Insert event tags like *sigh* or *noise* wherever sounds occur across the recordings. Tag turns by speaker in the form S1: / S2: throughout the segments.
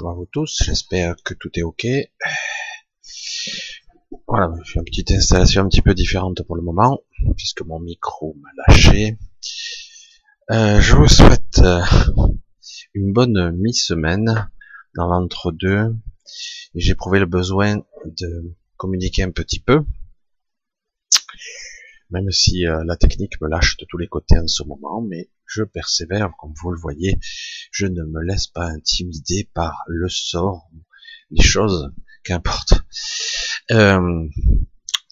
S1: Bonjour à vous tous, j'espère que tout est ok. Voilà, je fais une petite installation un petit peu différente pour le moment, puisque mon micro m'a lâché. Euh, je vous souhaite euh, une bonne mi-semaine dans l'entre-deux. J'ai éprouvé le besoin de communiquer un petit peu, même si euh, la technique me lâche de tous les côtés en ce moment, mais je persévère, comme vous le voyez, je ne me laisse pas intimider par le sort, les choses, qu'importe. Euh,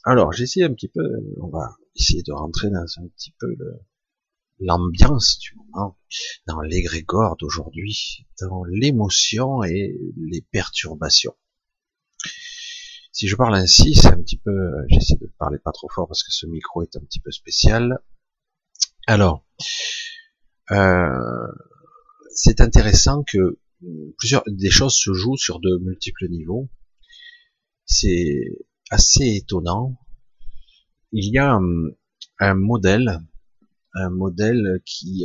S1: alors, j'essaie un petit peu, on va essayer de rentrer dans un petit peu l'ambiance du moment, dans l'égrégore d'aujourd'hui, dans l'émotion et les perturbations. Si je parle ainsi, c'est un petit peu, j'essaie de parler pas trop fort parce que ce micro est un petit peu spécial. Alors, euh, c'est intéressant que plusieurs des choses se jouent sur de multiples niveaux. C'est assez étonnant. Il y a un, modèle, un modèle qui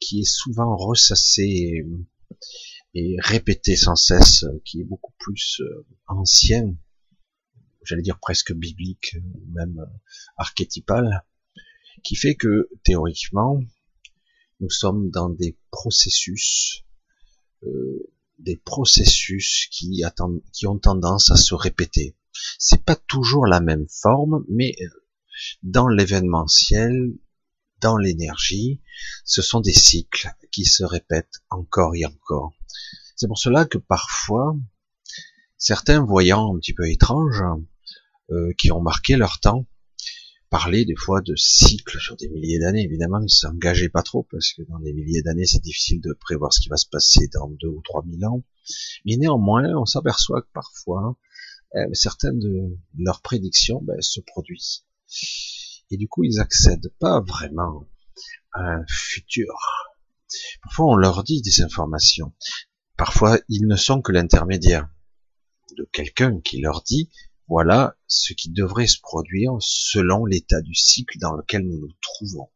S1: qui est souvent ressassé et, répété sans cesse, qui est beaucoup plus euh, ancien, j'allais dire presque biblique, même archétypal, qui fait que théoriquement, nous sommes dans des processus, euh, des processus qui, attendent, qui ont tendance à se répéter. C'est pas toujours la même forme, mais euh, dans l'événementiel, dans l'énergie, ce sont des cycles qui se répètent encore et encore. C'est pour cela que parfois, certains voyants un petit peu étranges, euh, qui ont marqué leur temps, parler des fois de cycles sur des milliers d'années. Évidemment, ils s'engageaient pas trop parce que dans des milliers d'années, c'est difficile de prévoir ce qui va se passer dans deux ou trois mille ans. Mais néanmoins, on s'aperçoit que parfois, euh, certaines de leurs prédictions ben, se produisent. Et du coup, ils accèdent pas vraiment à un futur. Parfois, on leur dit des informations. Parfois, ils ne sont que l'intermédiaire de quelqu'un qui leur dit voilà ce qui devrait se produire selon l'état du cycle dans lequel nous nous trouvons.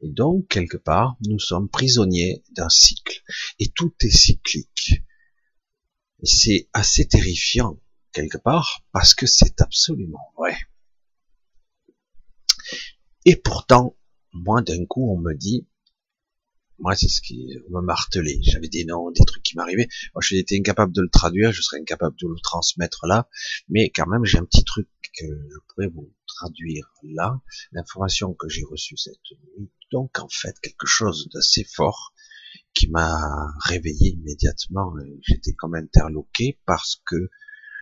S1: Et donc, quelque part, nous sommes prisonniers d'un cycle. Et tout est cyclique. C'est assez terrifiant, quelque part, parce que c'est absolument vrai. Et pourtant, moi, d'un coup, on me dit, moi, c'est ce qui me martelait. J'avais des noms, des trucs qui m'arrivaient. Moi, j'étais incapable de le traduire, je serais incapable de le transmettre là. Mais quand même, j'ai un petit truc que je pourrais vous traduire là. L'information que j'ai reçue cette nuit. Donc, en fait, quelque chose d'assez fort qui m'a réveillé immédiatement. J'étais comme interloqué parce que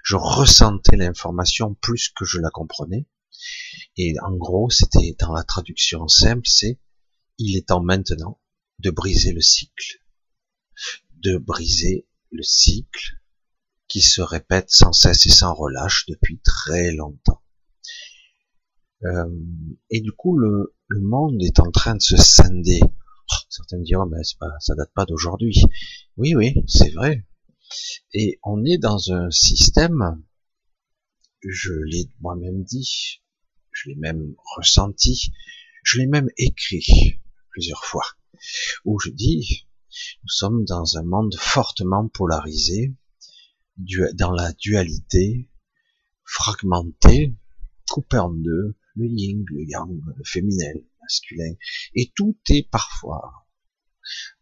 S1: je ressentais l'information plus que je la comprenais. Et en gros, c'était dans la traduction simple, c'est il est temps maintenant de briser le cycle, de briser le cycle qui se répète sans cesse et sans relâche depuis très longtemps. Euh, et du coup, le, monde est en train de se scinder. Oh, certains diront, mais pas, ça date pas d'aujourd'hui. Oui, oui, c'est vrai. Et on est dans un système, je l'ai moi-même dit, je l'ai même ressenti, je l'ai même écrit plusieurs fois où je dis, nous sommes dans un monde fortement polarisé, dans la dualité, fragmenté, coupé en deux, le yin, le yang, le féminin, le masculin, et tout est parfois,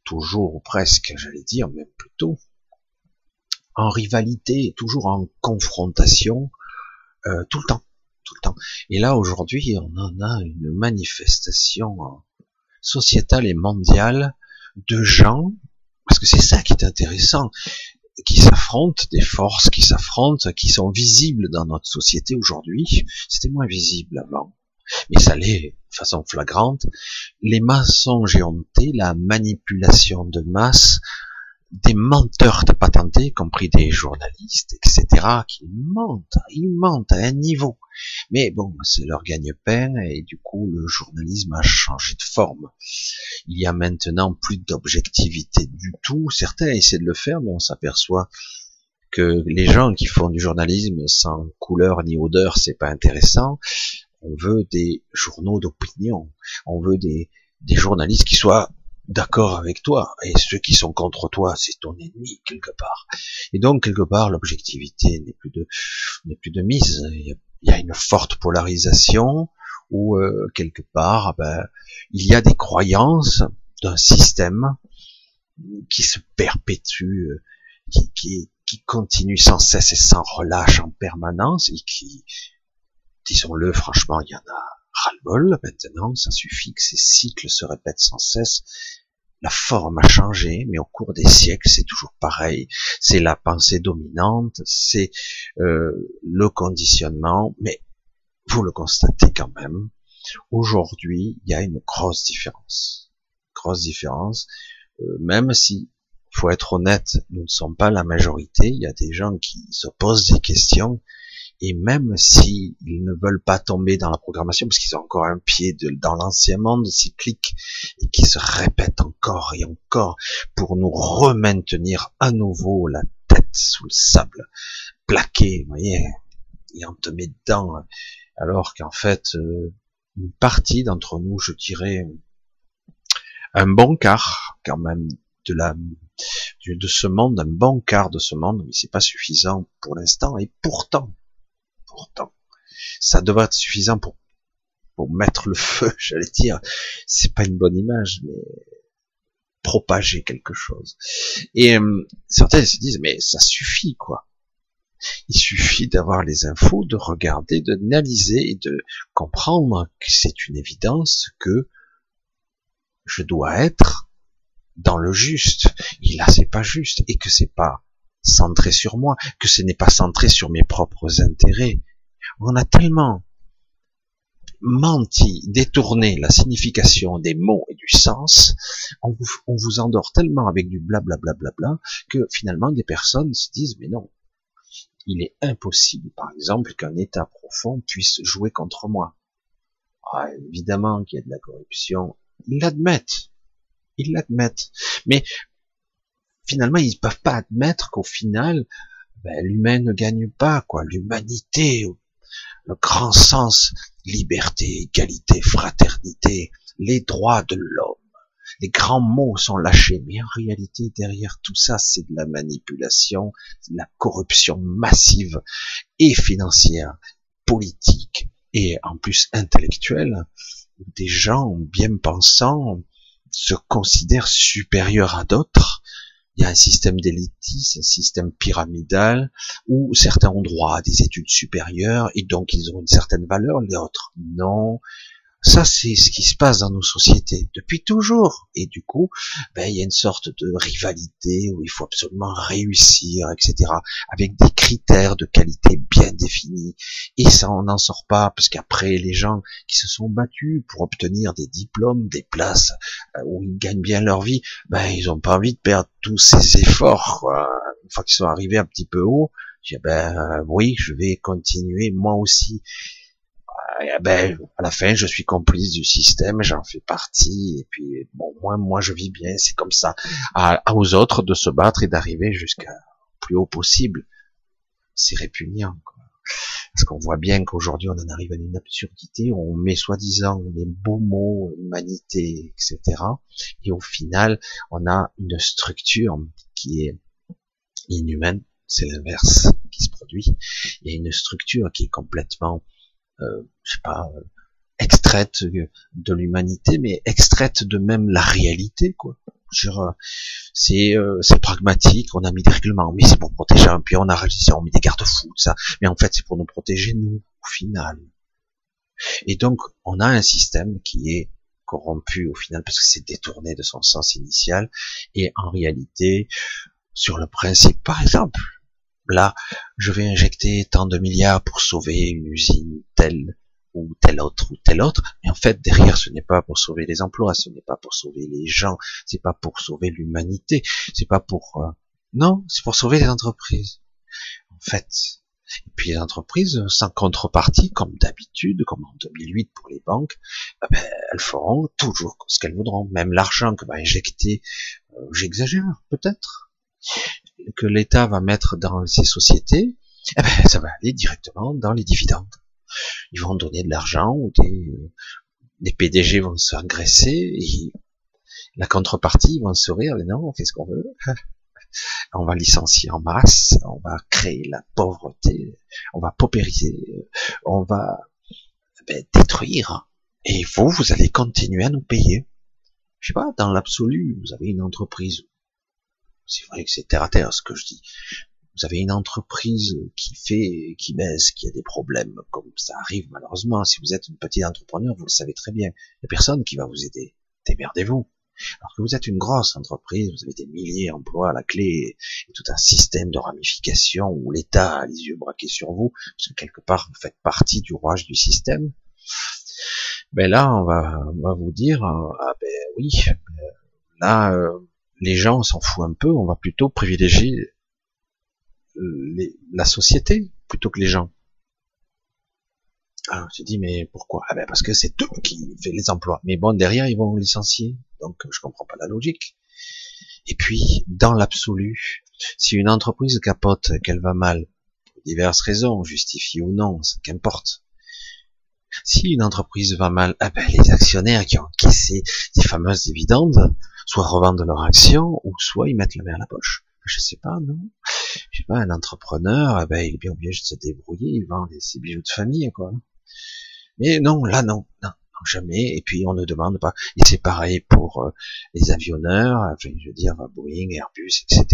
S1: toujours ou presque, j'allais dire, même plutôt, en rivalité, toujours en confrontation, euh, tout le temps, tout le temps. Et là, aujourd'hui, on en a une manifestation sociétale et mondiale de gens, parce que c'est ça qui est intéressant, qui s'affrontent, des forces qui s'affrontent, qui sont visibles dans notre société aujourd'hui. C'était moins visible avant, mais ça l'est de façon flagrante. Les mensonges éhontés, la manipulation de masse, des menteurs de patentés, y compris des journalistes, etc., qui mentent, ils mentent à un niveau. Mais bon, c'est leur gagne-pain et du coup, le journalisme a changé de forme. Il y a maintenant plus d'objectivité du tout. Certains essaient de le faire, mais on s'aperçoit que les gens qui font du journalisme sans couleur ni odeur, c'est pas intéressant. On veut des journaux d'opinion. On veut des, des journalistes qui soient d'accord avec toi, et ceux qui sont contre toi, c'est ton ennemi quelque part. Et donc quelque part, l'objectivité n'est plus de n'est plus de mise. Il y, a, une forte polarisation où euh, quelque part, ben, il y a des croyances d'un système qui se perpétue, euh, qui, qui, qui continue sans cesse et sans relâche en permanence et qui, disons-le franchement, il y en a ras-le-bol maintenant, ça suffit que ces cycles se répètent sans cesse. La forme a changé, mais au cours des siècles, c'est toujours pareil. C'est la pensée dominante, c'est euh, le conditionnement, mais vous le constatez quand même. Aujourd'hui, il y a une grosse différence. Grosse différence, euh, même si, faut être honnête, nous ne sommes pas la majorité. Il y a des gens qui se posent des questions et même s'ils ne veulent pas tomber dans la programmation, parce qu'ils ont encore un pied dans l'ancien monde cyclique, et qui se répète encore et encore pour nous remaintenir à nouveau la tête sous le sable, plaqué, vous voyez, et met dedans, alors qu'en fait, euh, une partie d'entre nous, je dirais, un bon quart, quand même, de la, de ce monde, un bon quart de ce monde, mais c'est pas suffisant pour l'instant, et pourtant, pourtant. Ça devrait être suffisant pour, pour mettre le feu, *laughs* j'allais dire. C'est pas une bonne image, mais propager quelque chose. Et euh, certains se disent, mais ça suffit, quoi. Il suffit d'avoir les infos, de regarder, de d'analyser et de comprendre que c'est une évidence que je dois être dans le juste. Et là, c'est pas juste. Et que c'est pas centré sur moi, que ce n'est pas centré sur mes propres intérêts. On a tellement menti, détourné la signification des mots et du sens, on vous, endort tellement avec du blablabla bla, bla, bla, que finalement des personnes se disent mais non, il est impossible par exemple qu'un état profond puisse jouer contre moi. Ah, évidemment qu'il y a de la corruption, ils l'admettent, ils l'admettent, mais finalement, ils peuvent pas admettre qu'au final, ben, l'humain ne gagne pas, quoi. L'humanité, le grand sens, liberté, égalité, fraternité, les droits de l'homme. Les grands mots sont lâchés, mais en réalité, derrière tout ça, c'est de la manipulation, de la corruption massive et financière, politique et en plus intellectuelle. Des gens bien pensants se considèrent supérieurs à d'autres il y a un système d'élitisme, un système pyramidal, où certains ont droit à des études supérieures, et donc ils ont une certaine valeur, les autres non. Ça, c'est ce qui se passe dans nos sociétés depuis toujours. Et du coup, ben, il y a une sorte de rivalité où il faut absolument réussir, etc., avec des critères de qualité bien définis. Et ça, on n'en sort pas, parce qu'après, les gens qui se sont battus pour obtenir des diplômes, des places euh, où ils gagnent bien leur vie, ben, ils n'ont pas envie de perdre tous ces efforts. Une fois qu'ils sont arrivés un petit peu haut, je dis, ben oui, je vais continuer moi aussi ben, à la fin, je suis complice du système, j'en fais partie, et puis, bon, moi, moi, je vis bien, c'est comme ça. À, aux autres de se battre et d'arriver jusqu'à plus haut possible. C'est répugnant, quoi. Parce qu'on voit bien qu'aujourd'hui, on en arrive à une absurdité, on met soi-disant les beaux mots, humanité, etc. Et au final, on a une structure qui est inhumaine, c'est l'inverse qui se produit. Il y a une structure qui est complètement je sais pas, euh, extraite de l'humanité, mais extraite de même la réalité, quoi. Euh, c'est pragmatique, on a mis des règlements, mais c'est pour protéger un puis on a on mis des garde-fous, ça, mais en fait c'est pour nous protéger nous, au final. Et donc on a un système qui est corrompu au final parce que c'est détourné de son sens initial, et en réalité, sur le principe, par exemple, là, je vais injecter tant de milliards pour sauver une usine telle ou telle autre ou telle autre, mais en fait derrière ce n'est pas pour sauver les emplois, ce n'est pas pour sauver les gens, c'est pas pour sauver l'humanité, c'est pas pour euh, non, c'est pour sauver les entreprises. En fait, et puis les entreprises sans contrepartie, comme d'habitude, comme en 2008 pour les banques, eh ben, elles feront toujours ce qu'elles voudront, même l'argent que va injecter, euh, j'exagère peut-être, que l'État va mettre dans ces sociétés, eh ben, ça va aller directement dans les dividendes. Ils vont donner de l'argent ou des, des PDG vont se faire et, La contrepartie, ils vont sourire, mais non, on fait ce qu'on veut. *laughs* on va licencier en masse, on va créer la pauvreté, on va paupériser, on va ben, détruire. Et vous, vous allez continuer à nous payer. Je sais pas, dans l'absolu, vous avez une entreprise. C'est vrai que c'est terre à terre ce que je dis. Vous avez une entreprise qui fait, qui baisse, qui a des problèmes, comme ça arrive malheureusement. Si vous êtes une petite entrepreneur, vous le savez très bien. Il n'y a personne qui va vous aider. Démerdez-vous. Alors que vous êtes une grosse entreprise, vous avez des milliers d'emplois à la clé et tout un système de ramification où l'État a les yeux braqués sur vous, parce que quelque part vous faites partie du rouage du système. Ben là, on va, vous dire, euh, ah ben oui, euh, là, euh, les gens s'en foutent un peu, on va plutôt privilégier la société plutôt que les gens. Alors, tu dis, mais pourquoi? Ah ben parce que c'est eux qui fait les emplois. Mais bon, derrière, ils vont licencier. Donc, je comprends pas la logique. Et puis, dans l'absolu, si une entreprise capote, qu'elle va mal, pour diverses raisons, justifiées ou non, qu'importe. Si une entreprise va mal, ah ben, les actionnaires qui ont encaissé ces fameuses dividendes, soit revendent leurs actions, ou soit ils mettent la main à la poche. Je sais pas, non Je sais pas, un entrepreneur, ah ben, il est bien obligé de se débrouiller, il vend ses bijoux de famille, quoi. Mais non, là non, non, jamais. Et puis on ne demande pas. Et c'est pareil pour euh, les avionneurs, je veux dire Boeing, Airbus, etc.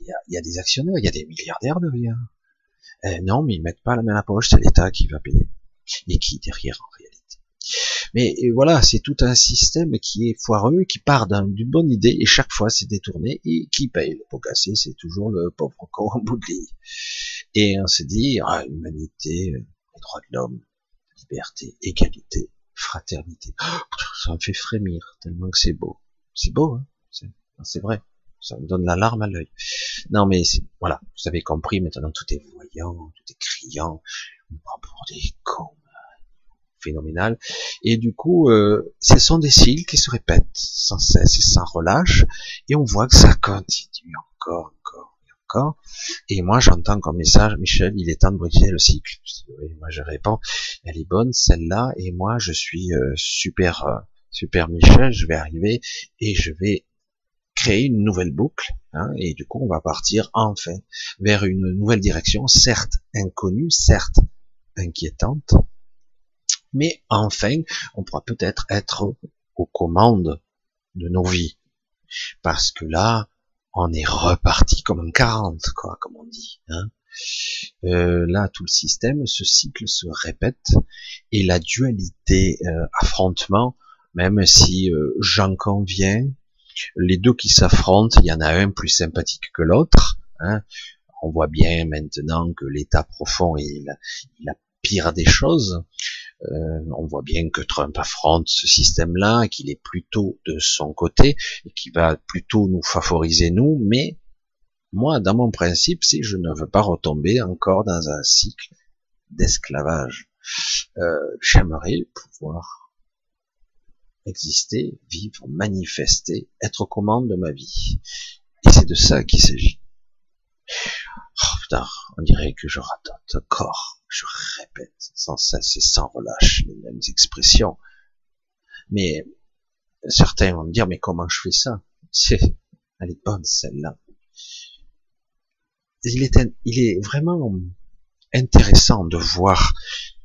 S1: Il y a, il y a des actionnaires, il y a des milliardaires derrière. Euh, non, mais ils mettent pas la main à la poche, c'est l'État qui va payer. Et qui derrière en. Mais voilà, c'est tout un système qui est foireux, qui part d'une bonne idée et chaque fois c'est détourné et qui paye le pot cassé, c'est toujours le pauvre con en bout de Et on se dit, ah, humanité, les droits de l'homme, liberté, égalité, fraternité. ça me fait frémir tellement que c'est beau. C'est beau, hein c'est vrai. Ça me donne la larme à l'œil. Non, mais voilà, vous avez compris. Maintenant, tout est voyant, tout est criant. On prend pour des cons phénoménal. Et du coup, euh, ce sont des cycles qui se répètent sans cesse et sans relâche. Et on voit que ça continue encore, encore. Et moi, j'entends comme message, Michel, il est temps de briser le cycle. moi, je réponds, elle est bonne, celle-là, et moi, je suis euh, super, euh, super Michel, je vais arriver et je vais créer une nouvelle boucle, hein, et du coup, on va partir enfin vers une nouvelle direction, certes inconnue, certes inquiétante, mais enfin, on pourra peut-être être aux commandes de nos vies. Parce que là, on est reparti comme un 40, quoi, comme on dit. Hein. Euh, là, tout le système, ce cycle se répète et la dualité, euh, affrontement, même si euh, j'en conviens, les deux qui s'affrontent, il y en a un plus sympathique que l'autre. Hein. On voit bien maintenant que l'état profond est la pire des choses. Euh, on voit bien que Trump affronte ce système-là, qu'il est plutôt de son côté et qui va plutôt nous favoriser nous. Mais moi, dans mon principe, si je ne veux pas retomber encore dans un cycle d'esclavage, euh, j'aimerais pouvoir exister, vivre, manifester, être aux commandes de ma vie. Et c'est de ça qu'il s'agit. Oh putain, on dirait que je radote encore. Je répète sans cesse et sans relâche les mêmes expressions. Mais certains vont me dire, mais comment je fais ça? C'est, elle est bonne celle-là. Il est, il est vraiment intéressant de voir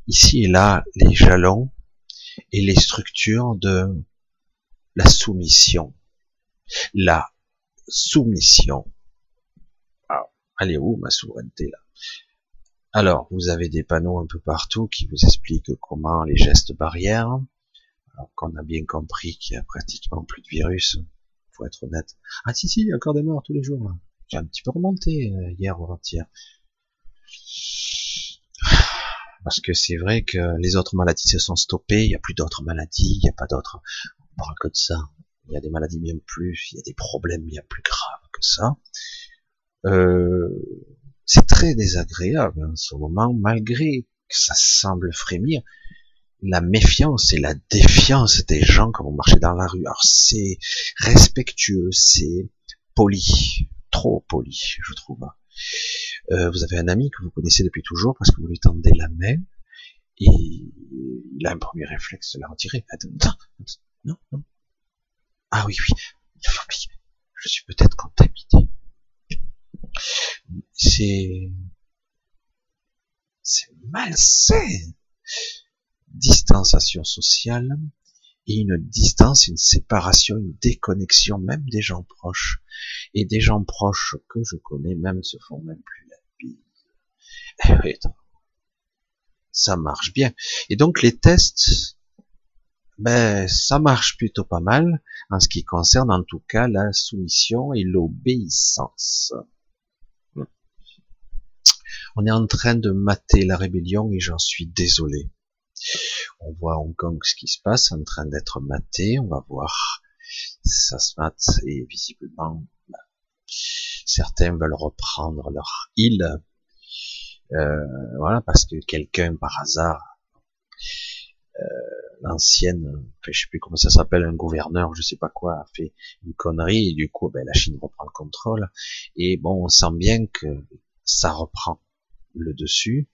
S1: ici et là les jalons et les structures de la soumission. La soumission elle est où ma souveraineté là? Alors, vous avez des panneaux un peu partout qui vous expliquent comment les gestes barrières. Alors qu'on a bien compris qu'il y a pratiquement plus de virus, faut être honnête. Ah si si, il y a encore des morts tous les jours. J'ai un petit peu remonté euh, hier ou avant-hier. Parce que c'est vrai que les autres maladies se sont stoppées, il n'y a plus d'autres maladies, il n'y a pas d'autres. On parle que de ça. Il y a des maladies bien plus, il y a des problèmes bien plus graves que ça. Euh, c'est très désagréable en ce moment, malgré que ça semble frémir. La méfiance et la défiance des gens quand vous marchez dans la rue. Alors c'est respectueux, c'est poli, trop poli, je trouve. Euh, vous avez un ami que vous connaissez depuis toujours parce que vous lui tendez la main et il a un premier réflexe de la retirer. Non, non. Ah oui, oui, je suis peut-être contaminé. C'est, c'est malsain. Distanciation sociale et une distance, une séparation, une déconnexion même des gens proches. Et des gens proches que je connais même se font même plus la bise. Eh ça marche bien. Et donc les tests, ben ça marche plutôt pas mal en ce qui concerne en tout cas la soumission et l'obéissance. On est en train de mater la rébellion et j'en suis désolé. On voit Hong Kong ce qui se passe en train d'être maté. On va voir ça se mate et visiblement ben, certains veulent reprendre leur île. Euh, voilà parce que quelqu'un par hasard euh, l'ancienne, je sais plus comment ça s'appelle, un gouverneur, je sais pas quoi, a fait une connerie et du coup, ben, la Chine reprend le contrôle. Et bon, on sent bien que ça reprend le dessus.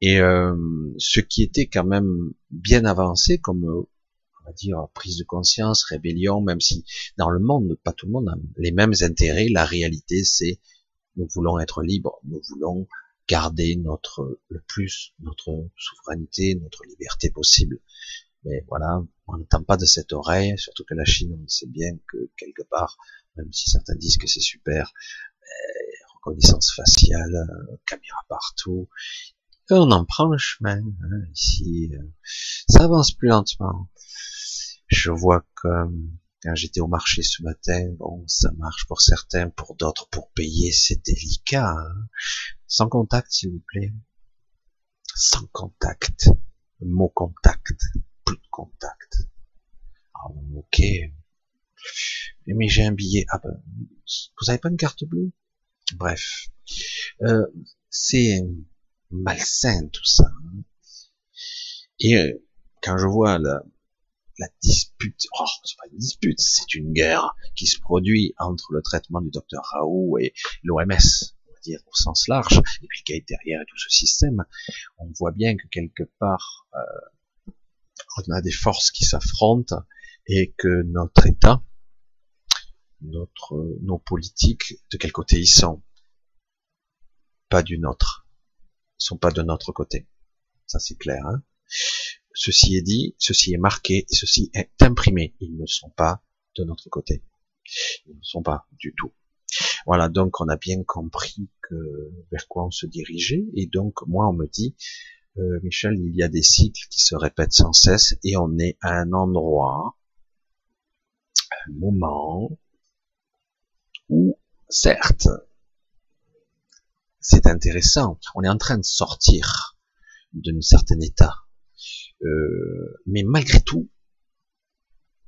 S1: Et euh, ce qui était quand même bien avancé, comme on va dire prise de conscience, rébellion, même si dans le monde, pas tout le monde a les mêmes intérêts. La réalité, c'est nous voulons être libres, nous voulons garder notre le plus notre souveraineté, notre liberté possible. Mais voilà, on n'entend pas de cette oreille, surtout que la Chine, on sait bien que quelque part, même si certains disent que c'est super, euh, reconnaissance faciale, euh, caméra partout, on en prend le chemin. Hein, ici, euh, ça avance plus lentement. Je vois que quand j'étais au marché ce matin, bon, ça marche pour certains, pour d'autres, pour payer, c'est délicat. Hein. Sans contact, s'il vous plaît. Sans contact. Mot contact. Plus de contact. Ah, ok. Mais j'ai un billet. Ah ben, vous avez pas une carte bleue? Bref. Euh, c'est malsain tout ça. Hein. Et euh, quand je vois la, dispute, oh, c'est pas une dispute, c'est une guerre qui se produit entre le traitement du docteur Raoult et l'OMS, dire au sens large, et puis qui est derrière tout ce système, on voit bien que quelque part, euh, on a des forces qui s'affrontent et que notre État, notre, nos politiques, de quel côté ils sont Pas du nôtre. Ils sont pas de notre côté. Ça c'est clair. Hein ceci est dit, ceci est marqué, ceci est imprimé. Ils ne sont pas de notre côté. Ils ne sont pas du tout. Voilà, donc on a bien compris que vers quoi on se dirigeait, et donc moi on me dit, euh, Michel, il y a des cycles qui se répètent sans cesse, et on est à un endroit, un moment, certes, c'est intéressant, on est en train de sortir d'un certain état, euh, mais malgré tout,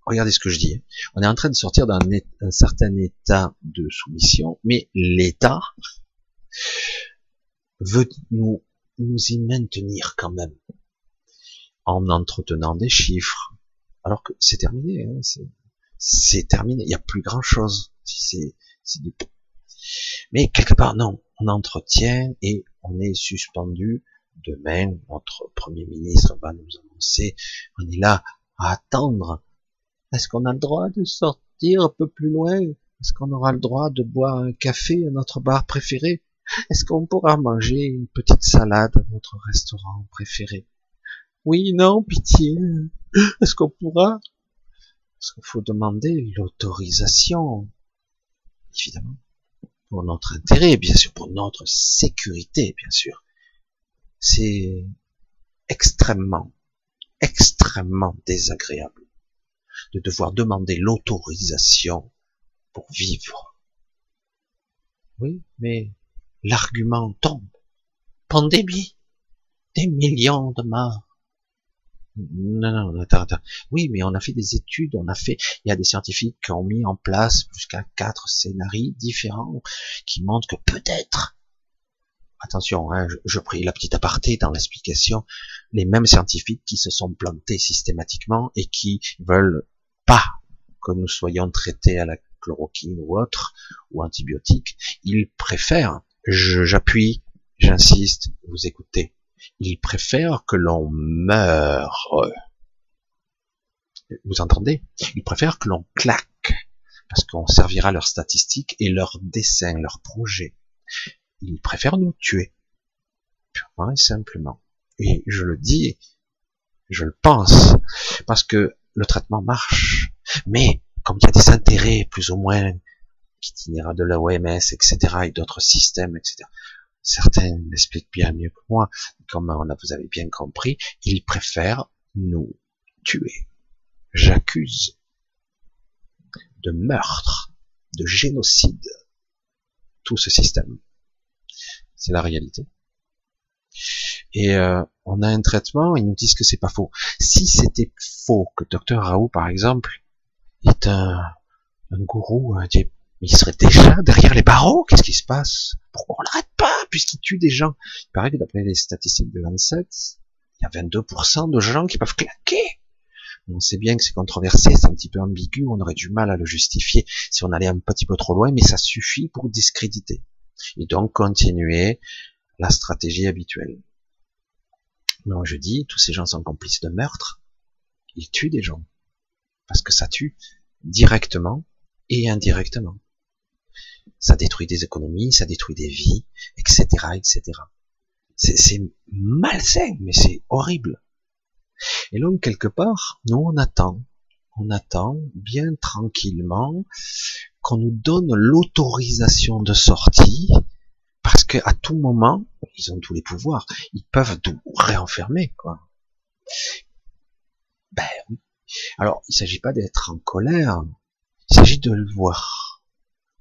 S1: regardez ce que je dis, on est en train de sortir d'un certain état de soumission, mais l'État veut nous, nous y maintenir quand même, en entretenant des chiffres, alors que c'est terminé, hein, c'est terminé, il n'y a plus grand chose. Mais quelque part, non, on entretient et on est suspendu demain, notre Premier ministre va nous annoncer, on est là à attendre. Est-ce qu'on a le droit de sortir un peu plus loin? Est-ce qu'on aura le droit de boire un café à notre bar préféré? Est-ce qu'on pourra manger une petite salade à notre restaurant préféré? Oui, non, pitié. Est-ce qu'on pourra? Est-ce qu'il faut demander l'autorisation Évidemment. Pour notre intérêt, bien sûr, pour notre sécurité, bien sûr c'est extrêmement, extrêmement désagréable de devoir demander l'autorisation pour vivre. Oui, mais l'argument tombe. Pandémie, des millions de morts. Non, non, attends, attends. Oui, mais on a fait des études, on a fait, il y a des scientifiques qui ont mis en place jusqu'à quatre scénarios différents qui montrent que peut-être attention, hein, je, pris la petite aparté dans l'explication, les mêmes scientifiques qui se sont plantés systématiquement et qui veulent pas que nous soyons traités à la chloroquine ou autre, ou antibiotiques, ils préfèrent, j'appuie, j'insiste, vous écoutez, ils préfèrent que l'on meure. Vous entendez? Ils préfèrent que l'on claque, parce qu'on servira leurs statistiques et leurs dessins, leurs projets. Ils préfèrent nous tuer, purement et simplement. Et je le dis, je le pense, parce que le traitement marche. Mais comme il y a des intérêts plus ou moins qui itinéra de la OMS, etc., et d'autres systèmes, etc. Certains l'expliquent bien mieux que moi. Comme vous avez bien compris, ils préfèrent nous tuer. J'accuse de meurtre, de génocide, tout ce système. C'est la réalité. Et euh, on a un traitement, ils nous disent que c'est pas faux. Si c'était faux, que Docteur Raoult, par exemple, est un, un gourou, un, il serait déjà derrière les barreaux? Qu'est-ce qui se passe? Pourquoi on l'arrête pas puisqu'il tue des gens? Il paraît que d'après les statistiques de Lancet, il y a 22% de gens qui peuvent claquer. On sait bien que c'est controversé, c'est un petit peu ambigu, on aurait du mal à le justifier si on allait un petit peu trop loin, mais ça suffit pour discréditer. Et donc continuer la stratégie habituelle. Mais je dis, tous ces gens sont complices de meurtre, ils tuent des gens. Parce que ça tue directement et indirectement. Ça détruit des économies, ça détruit des vies, etc., etc. C'est malsain, mais c'est horrible. Et donc, quelque part, nous, on attend, on attend bien tranquillement qu'on nous donne l'autorisation de sortie, parce qu'à tout moment, ils ont tous les pouvoirs, ils peuvent tout réenfermer, quoi. Ben oui. Alors, il s'agit pas d'être en colère, il s'agit de le voir.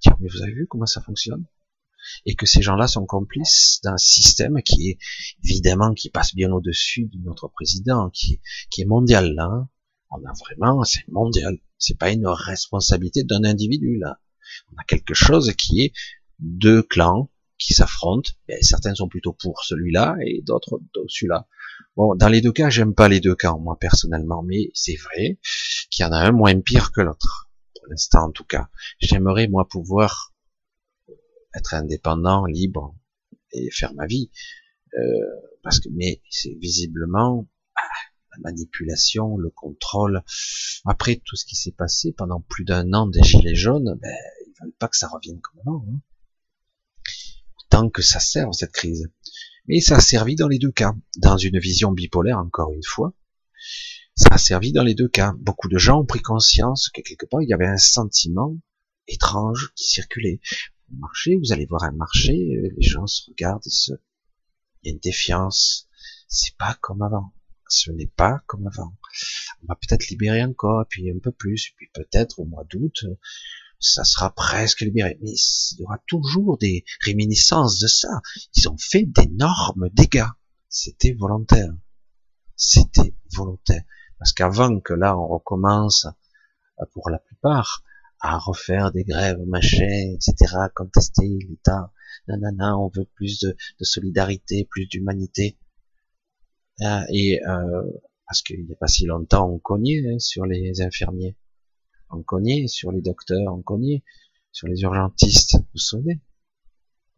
S1: Tiens, mais vous avez vu comment ça fonctionne? Et que ces gens-là sont complices d'un système qui est évidemment qui passe bien au-dessus de notre président, qui, est mondial là. Hein. On a vraiment, c'est mondial. C'est pas une responsabilité d'un individu là. On a quelque chose qui est deux clans qui s'affrontent. certains sont plutôt pour celui-là et d'autres celui-là. Bon, dans les deux cas, j'aime pas les deux camps, moi personnellement, mais c'est vrai qu'il y en a un moins pire que l'autre pour l'instant en tout cas. J'aimerais moi pouvoir être indépendant, libre et faire ma vie, euh, parce que mais c'est visiblement ah, la manipulation, le contrôle. Après tout ce qui s'est passé pendant plus d'un an des gilets jaunes, ben, ils veulent pas que ça revienne comme avant. Hein. Tant que ça sert cette crise. Mais ça a servi dans les deux cas, dans une vision bipolaire encore une fois. Ça a servi dans les deux cas. Beaucoup de gens ont pris conscience que quelque part il y avait un sentiment étrange qui circulait. Vous marchez, vous allez voir un marché, euh, les gens se regardent, se... il y a une défiance. C'est pas comme avant. Ce n'est pas comme avant. On va peut-être libérer encore, puis un peu plus, puis peut-être au mois d'août, ça sera presque libéré. Mais il y aura toujours des réminiscences de ça. Ils ont fait d'énormes dégâts. C'était volontaire. C'était volontaire. Parce qu'avant que là, on recommence, euh, pour la plupart, à refaire des grèves, machin, etc., contester l'État, nanana, on veut plus de, solidarité, plus d'humanité. Euh, et euh, parce qu'il n'y a pas si longtemps, on cognait hein, sur les infirmiers, on cognait sur les docteurs, on cognait sur les urgentistes, vous souvenez?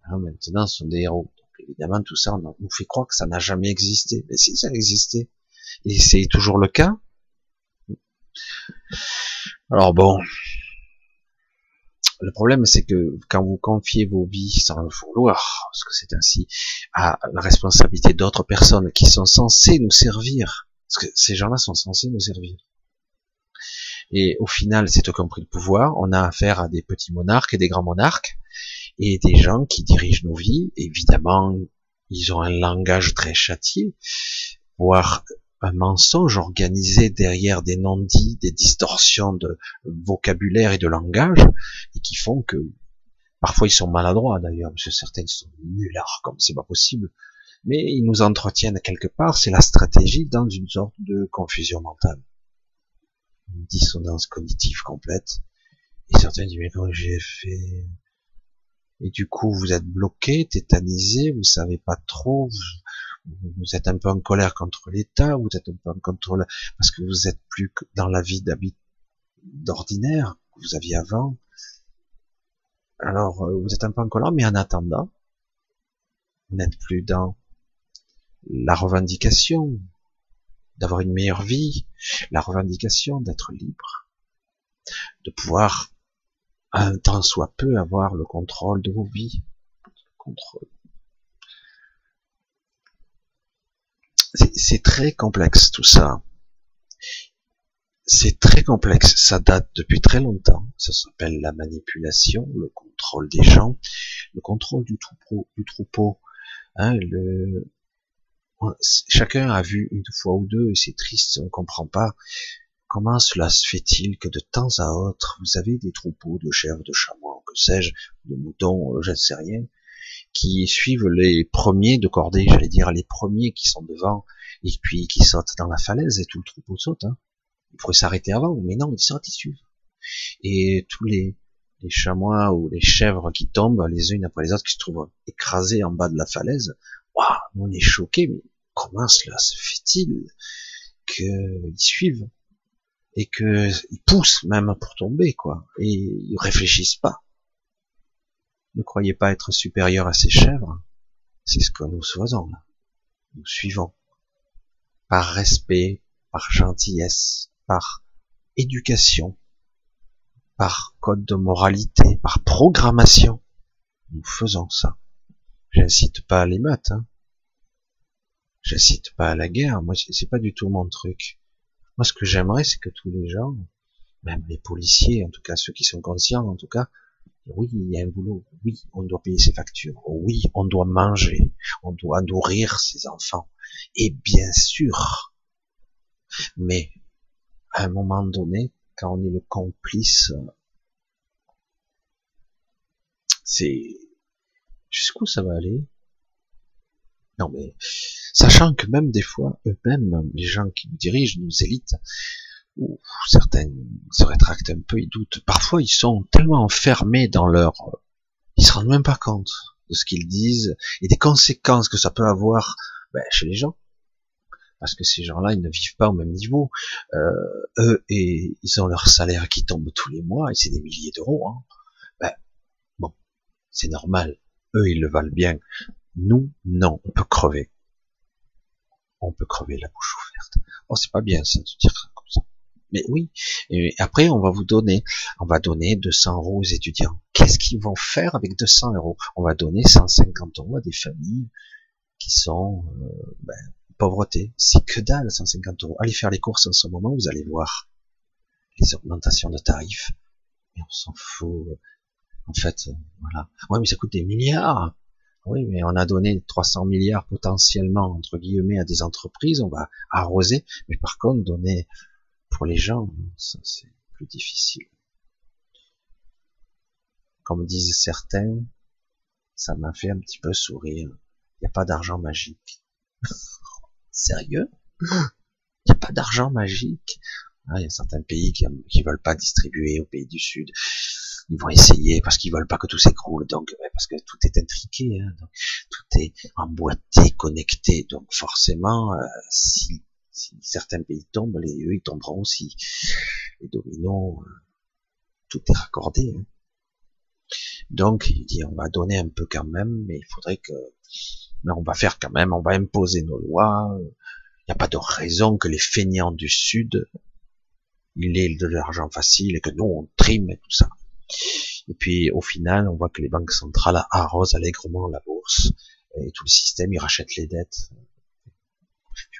S1: Ah, Maintenant, ce sont des héros. Donc, évidemment, tout ça, on nous fait croire que ça n'a jamais existé. Mais si, ça a existé. Et c'est toujours le cas. Alors bon, le problème c'est que quand vous confiez vos vies sans le vouloir, parce que c'est ainsi, à la responsabilité d'autres personnes qui sont censées nous servir, parce que ces gens-là sont censés nous servir. Et au final, c'est tout compris le pouvoir, on a affaire à des petits monarques et des grands monarques, et des gens qui dirigent nos vies. Évidemment, ils ont un langage très châtié, voire un mensonge organisé derrière des non-dits, des distorsions de vocabulaire et de langage, et qui font que parfois ils sont maladroits d'ailleurs, parce que certains sont nullards comme c'est pas possible, mais ils nous entretiennent quelque part, c'est la stratégie dans une sorte de confusion mentale, une dissonance cognitive complète, et certains disent mais comment j'ai fait? Et du coup vous êtes bloqué, tétanisé, vous savez pas trop, êtes un peu en colère contre l'État, vous êtes un peu en contrôle parce que vous êtes plus dans la vie d'ordinaire que vous aviez avant. Alors, euh, vous êtes un peu en colère, mais en attendant, vous n'êtes plus dans la revendication, d'avoir une meilleure vie, la revendication d'être libre, de pouvoir un temps soit peu avoir le contrôle de vos vies, contrôle. C'est très complexe tout ça. C'est très complexe, ça date depuis très longtemps, ça s'appelle la manipulation, le contrôle des gens, le contrôle du troupeau, du troupeau. Hein. Chacun a vu une fois ou deux, et c'est triste, on ne comprend pas comment cela se fait-il que de temps à autre, vous avez des troupeaux de chèvres, de chamois, que sais-je, de moutons, euh, je ne sais rien, qui suivent les premiers de cordée, j'allais dire les premiers qui sont devant, et puis qui sautent dans la falaise, et tout le troupeau saute. Hein. Il faudrait s'arrêter avant, mais non, ils sautent, ils suivent. Et tous les, les chamois ou les chèvres qui tombent les unes après les autres, qui se trouvent écrasés en bas de la falaise, waouh, on est choqué, mais comment cela se fait-il qu'ils suivent et qu'ils poussent même pour tomber, quoi, et ils réfléchissent pas. Ne croyez pas être supérieur à ces chèvres, c'est ce que nous faisons. Nous suivons par respect, par gentillesse, par éducation, par code de moralité, par programmation. Nous faisons ça. J'incite pas à les hein. J'incite pas à la guerre. Moi, c'est pas du tout mon truc. Moi, ce que j'aimerais, c'est que tous les gens, même les policiers, en tout cas ceux qui sont conscients, en tout cas, oui, il y a un boulot. Oui, on doit payer ses factures. Oui, on doit manger. On doit nourrir ses enfants. Et bien sûr. Mais, à un moment donné, quand on est le complice, c'est jusqu'où ça va aller? Non mais sachant que même des fois eux-mêmes, les gens qui nous dirigent, nos élites, ou certains se rétractent un peu, ils doutent. Parfois ils sont tellement enfermés dans leur, ils se rendent même pas compte de ce qu'ils disent et des conséquences que ça peut avoir ben, chez les gens parce que ces gens-là, ils ne vivent pas au même niveau. Euh, eux, et ils ont leur salaire qui tombe tous les mois, et c'est des milliers d'euros. Hein. Ben, bon, c'est normal. Eux, ils le valent bien. Nous, non, on peut crever. On peut crever la bouche ouverte. Oh, c'est pas bien ça de dire. Mais oui. Et après, on va vous donner, on va donner 200 euros aux étudiants. Qu'est-ce qu'ils vont faire avec 200 euros? On va donner 150 euros à des familles qui sont euh, ben, pauvreté, c'est que dalle, 150 euros. Allez faire les courses en ce moment, vous allez voir les augmentations de tarifs. Mais on s'en fout. En fait, voilà. Ouais, mais ça coûte des milliards. Oui, mais on a donné 300 milliards potentiellement, entre guillemets, à des entreprises, on va arroser. Mais par contre, donner pour les gens, ça c'est plus difficile. Comme disent certains, ça m'a fait un petit peu sourire. Il n'y a pas d'argent magique. *laughs* Sérieux? Il n'y a pas d'argent magique? Ah, il y a certains pays qui, veulent pas distribuer aux pays du Sud. Ils vont essayer parce qu'ils veulent pas que tout s'écroule. Donc, parce que tout est intriqué, hein, donc, tout est emboîté, connecté. Donc, forcément, euh, si, si, certains pays tombent, les eux ils tomberont aussi. Les dominos, euh, tout est raccordé. Hein. Donc, il dit, on va donner un peu quand même, mais il faudrait que mais on va faire quand même, on va imposer nos lois. Il n'y a pas de raison que les feignants du Sud, il aient de l'argent facile et que nous, on trime et tout ça. Et puis, au final, on voit que les banques centrales arrosent allègrement la bourse et tout le système, ils rachètent les dettes.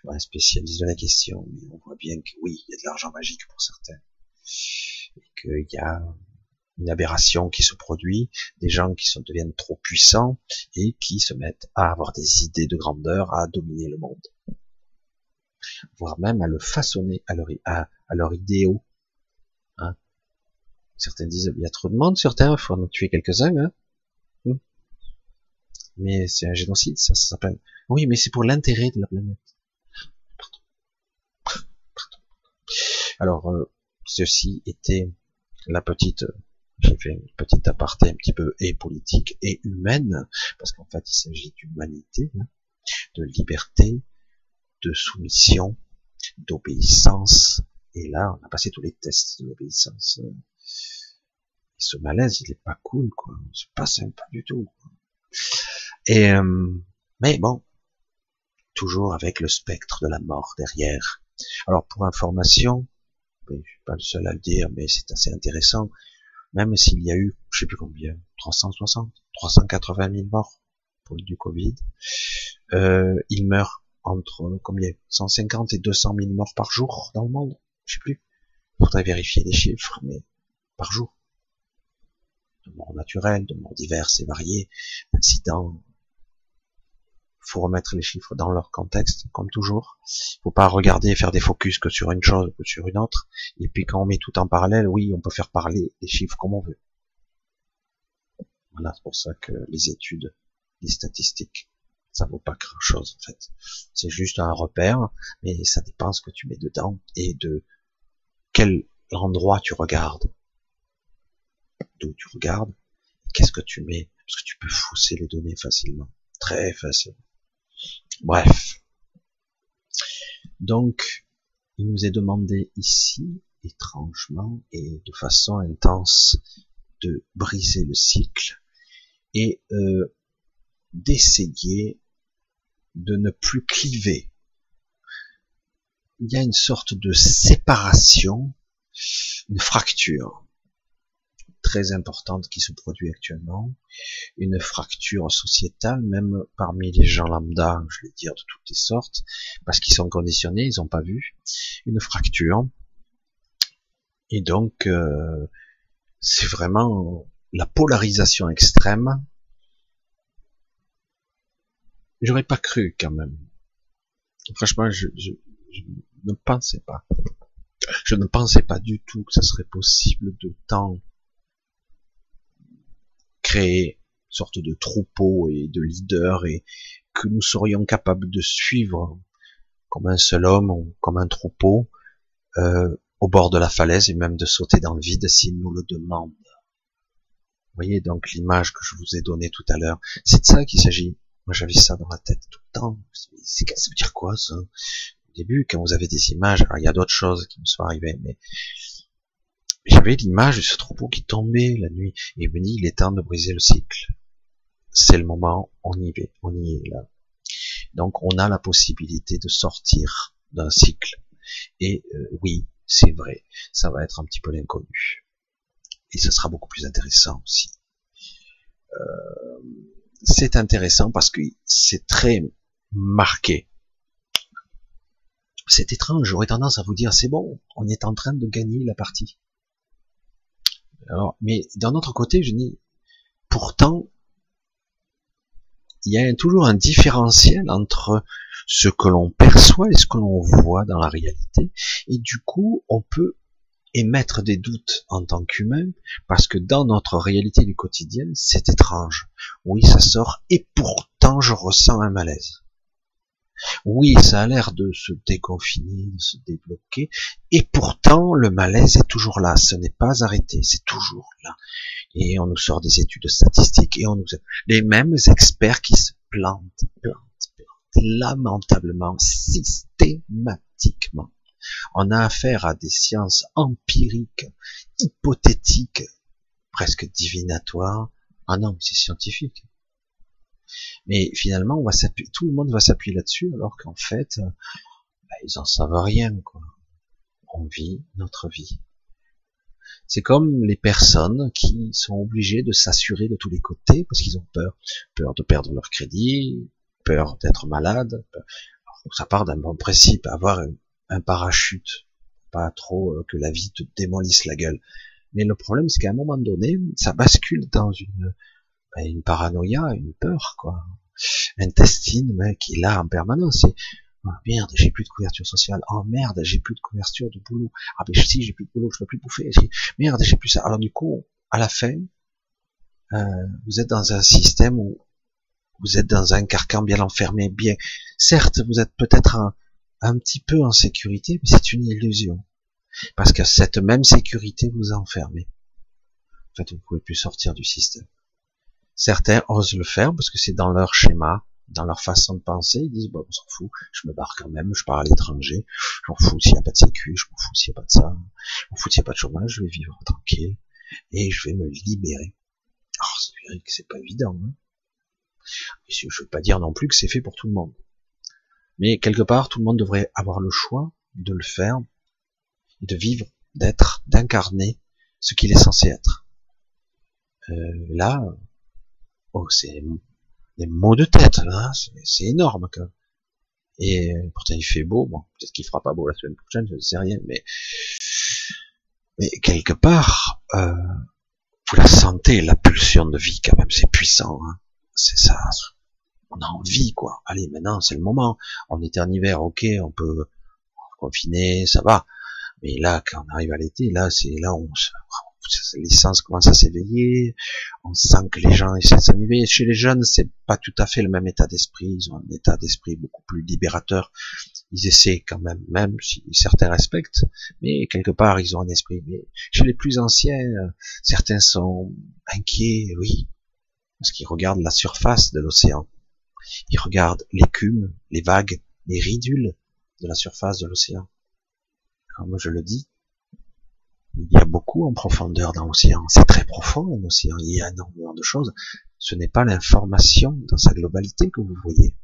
S1: Un spécialiste de la question, mais on voit bien que oui, il y a de l'argent magique pour certains. Et qu'il y a une aberration qui se produit, des gens qui se deviennent trop puissants et qui se mettent à avoir des idées de grandeur, à dominer le monde, voire même à le façonner à leur, à, idéaux. Hein. Certains disent il y a trop de monde Terre, il faut en tuer quelques-uns. Hein hmm. mais c'est un génocide, ça s'appelle. Oui, mais c'est pour l'intérêt de la planète. Alors, euh, ceci était la petite j'ai fait une petite aparté un petit peu et politique et humaine, parce qu'en fait il s'agit d'humanité, hein, de liberté, de soumission, d'obéissance. Et là, on a passé tous les tests de l'obéissance. Et ce malaise, il est pas cool, quoi. C'est pas sympa du tout. Et euh, mais bon, toujours avec le spectre de la mort derrière. Alors pour information, je suis pas le seul à le dire, mais c'est assez intéressant. Même s'il y a eu, je sais plus combien, 360, 380 000 morts pour du Covid, euh, il meurt entre combien? 150 et 200 000 morts par jour dans le monde? Je sais plus. Faudrait vérifier les chiffres, mais par jour. De morts naturelles, de morts diverses et variées, d'accidents, faut remettre les chiffres dans leur contexte, comme toujours. Faut pas regarder et faire des focus que sur une chose que sur une autre. Et puis quand on met tout en parallèle, oui, on peut faire parler les chiffres comme on veut. Voilà, c'est pour ça que les études, les statistiques, ça vaut pas grand chose en fait. C'est juste un repère, mais ça dépend ce que tu mets dedans et de quel endroit tu regardes. D'où tu regardes, qu'est-ce que tu mets, parce que tu peux fausser les données facilement, très facilement. Bref. Donc, il nous est demandé ici, étrangement et de façon intense, de briser le cycle et euh, d'essayer de ne plus cliver. Il y a une sorte de séparation, une fracture très importante qui se produit actuellement, une fracture sociétale, même parmi les gens lambda, je vais dire de toutes les sortes, parce qu'ils sont conditionnés, ils n'ont pas vu, une fracture. Et donc, euh, c'est vraiment la polarisation extrême. J'aurais pas cru quand même. Franchement, je, je ne pensais pas. Je ne pensais pas du tout que ça serait possible de tant créer une sorte de troupeau et de leader et que nous serions capables de suivre comme un seul homme ou comme un troupeau euh, au bord de la falaise et même de sauter dans le vide s'il nous le demande. Vous voyez donc l'image que je vous ai donnée tout à l'heure. C'est de ça qu'il s'agit. Moi j'avais ça dans la tête tout le temps. C'est ça veut dire quoi ça? Au début, quand vous avez des images, alors il y a d'autres choses qui me sont arrivées, mais j'avais l'image de ce troupeau qui tombait la nuit et me dit il est temps de briser le cycle. C'est le moment, on y va, on y est là. Donc on a la possibilité de sortir d'un cycle. Et euh, oui, c'est vrai, ça va être un petit peu l'inconnu. Et ce sera beaucoup plus intéressant aussi. Euh, c'est intéressant parce que c'est très marqué. C'est étrange, j'aurais tendance à vous dire c'est bon, on est en train de gagner la partie. Alors, mais d'un autre côté, je dis, pourtant, il y a toujours un différentiel entre ce que l'on perçoit et ce que l'on voit dans la réalité. Et du coup, on peut émettre des doutes en tant qu'humain, parce que dans notre réalité du quotidien, c'est étrange. Oui, ça sort, et pourtant je ressens un malaise. Oui, ça a l'air de se déconfiner, de se débloquer, et pourtant le malaise est toujours là, ce n'est pas arrêté, c'est toujours là. Et on nous sort des études statistiques et on nous les mêmes experts qui se plantent, plantent, plantent, lamentablement, systématiquement. On a affaire à des sciences empiriques, hypothétiques, presque divinatoires. Ah non, c'est scientifique. Mais finalement, tout le monde va s'appuyer là-dessus, alors qu'en fait, euh, bah, ils en savent rien, quoi. On vit notre vie. C'est comme les personnes qui sont obligées de s'assurer de tous les côtés parce qu'ils ont peur, peur de perdre leur crédit, peur d'être malade. ça part d'un bon principe, avoir un, parachute, pas trop euh, que la vie te démolisse la gueule. Mais le problème, c'est qu'à un moment donné, ça bascule dans une une paranoïa, une peur, quoi. Intestine, mec, qui est là en permanence. Oh, merde, j'ai plus de couverture sociale. Oh merde, j'ai plus de couverture de boulot. Ah ben si, j'ai plus de boulot, je peux plus bouffer. Merde, j'ai plus ça. Alors du coup, à la fin, euh, vous êtes dans un système où vous êtes dans un carcan bien enfermé, bien. Certes, vous êtes peut-être un, un petit peu en sécurité, mais c'est une illusion. Parce que cette même sécurité vous a enfermé. En fait, vous pouvez plus sortir du système. Certains osent le faire parce que c'est dans leur schéma, dans leur façon de penser. Ils disent, bon, on s'en fout, je me barre quand même, je pars à l'étranger, je m'en fous s'il n'y a pas de sécu, je m'en fous s'il n'y a pas de ça, je m'en fous s'il n'y a pas de chômage, je vais vivre tranquille et je vais me libérer. Alors, c'est vrai que c'est pas évident. Hein je veux pas dire non plus que c'est fait pour tout le monde. Mais quelque part, tout le monde devrait avoir le choix de le faire, de vivre, d'être, d'incarner ce qu'il est censé être. Euh, là, oh, c'est des mots de tête, là, c'est énorme. Quand Et pourtant il fait beau, bon, peut-être qu'il fera pas beau la semaine prochaine, je ne sais rien, mais mais quelque part, euh, vous la sentez, la pulsion de vie quand même, c'est puissant, hein. c'est ça. On a envie, quoi. Allez, maintenant, c'est le moment. On était en hiver, ok, on peut confiner, ça va. Mais là, quand on arrive à l'été, là, c'est là où l'essence commence à s'éveiller. On sent que les gens essaient de s'animer. Chez les jeunes, c'est pas tout à fait le même état d'esprit. Ils ont un état d'esprit beaucoup plus libérateur. Ils essaient quand même, même si certains respectent, mais quelque part, ils ont un esprit. Mais chez les plus anciens, certains sont inquiets, oui, parce qu'ils regardent la surface de l'océan. Ils regardent l'écume, les vagues, les ridules de la surface de l'océan. Comme je le dis, il y a beaucoup en profondeur dans l'océan. C'est très profond l'océan. Il y a énormément de choses. Ce n'est pas l'information dans sa globalité que vous voyez.